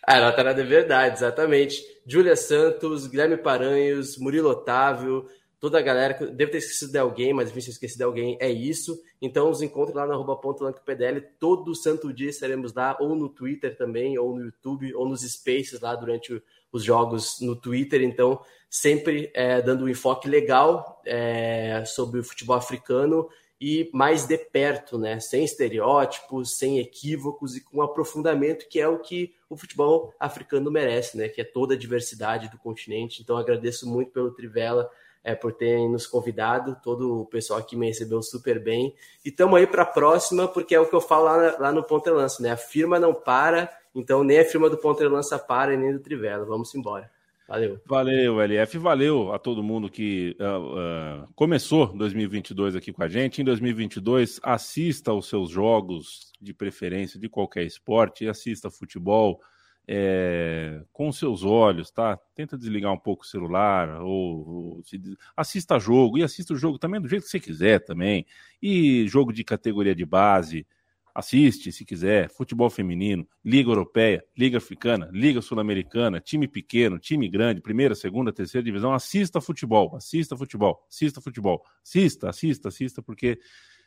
A nota era de verdade, exatamente. Júlia Santos, Guilherme Paranhos, Murilo Otávio, toda a galera. Devo ter esquecido de alguém, mas se eu esqueci de alguém, é isso. Então, os encontros lá na arroba PDL, todo santo dia estaremos lá, ou no Twitter também, ou no YouTube, ou nos Spaces lá durante os jogos no Twitter. Então, sempre é, dando um enfoque legal é, sobre o futebol africano e mais de perto, né? Sem estereótipos, sem equívocos e com aprofundamento, que é o que o futebol africano merece, né? Que é toda a diversidade do continente. Então agradeço muito pelo Trivela é, por terem nos convidado, todo o pessoal aqui me recebeu super bem. E estamos aí para a próxima, porque é o que eu falo lá, lá no Ponta Lança, né? A firma não para, então nem a firma do Ponta Lança para e nem do Trivela. Vamos embora. Valeu. Valeu, LF. Valeu a todo mundo que uh, uh, começou 2022 aqui com a gente. Em 2022, assista aos seus jogos de preferência de qualquer esporte, assista futebol é, com seus olhos, tá? Tenta desligar um pouco o celular ou, ou se, assista jogo e assista o jogo também do jeito que você quiser também. E jogo de categoria de base, Assiste, se quiser, futebol feminino, Liga Europeia, Liga Africana, Liga Sul-Americana, time pequeno, time grande, primeira, segunda, terceira divisão, assista futebol, assista futebol, assista futebol, assista, assista, assista, porque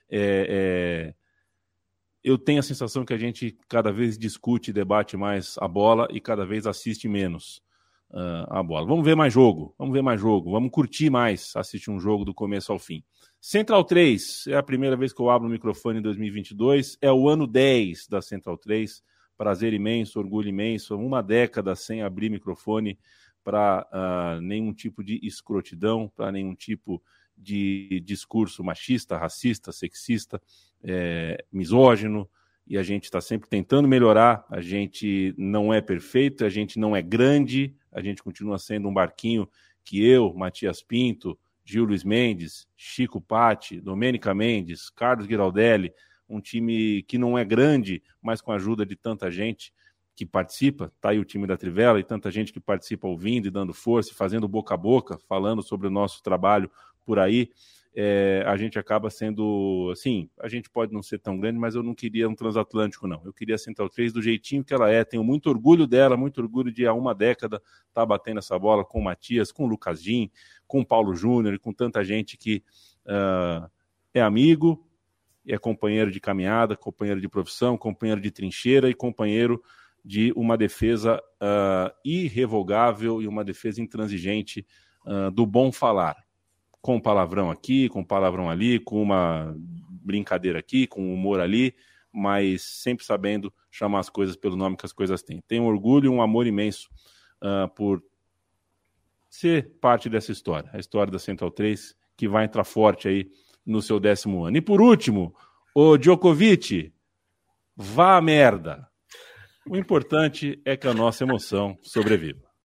é, é, eu tenho a sensação que a gente cada vez discute e debate mais a bola e cada vez assiste menos uh, a bola. Vamos ver mais jogo, vamos ver mais jogo, vamos curtir mais assistir um jogo do começo ao fim. Central 3, é a primeira vez que eu abro o microfone em 2022, é o ano 10 da Central 3. Prazer imenso, orgulho imenso, uma década sem abrir microfone para uh, nenhum tipo de escrotidão, para nenhum tipo de discurso machista, racista, sexista, é, misógino, e a gente está sempre tentando melhorar. A gente não é perfeito, a gente não é grande, a gente continua sendo um barquinho que eu, Matias Pinto, Gil Luiz Mendes, Chico Patti, Domênica Mendes, Carlos Giraldelli, um time que não é grande, mas com a ajuda de tanta gente que participa, tá aí o time da Trivela e tanta gente que participa ouvindo e dando força, fazendo boca a boca, falando sobre o nosso trabalho por aí é, a gente acaba sendo assim, a gente pode não ser tão grande, mas eu não queria um transatlântico, não. Eu queria a Central 3 do jeitinho que ela é. Tenho muito orgulho dela, muito orgulho de há uma década estar tá batendo essa bola com o Matias, com o Lucas Jim, com o Paulo Júnior e com tanta gente que uh, é amigo, é companheiro de caminhada, companheiro de profissão, companheiro de trincheira e companheiro de uma defesa uh, irrevogável e uma defesa intransigente uh, do bom falar com palavrão aqui, com palavrão ali, com uma brincadeira aqui, com humor ali, mas sempre sabendo chamar as coisas pelo nome que as coisas têm. Tenho orgulho e um amor imenso uh, por ser parte dessa história, a história da Central 3, que vai entrar forte aí no seu décimo ano. E por último, o Djokovic, vá a merda. O importante é que a nossa emoção sobreviva.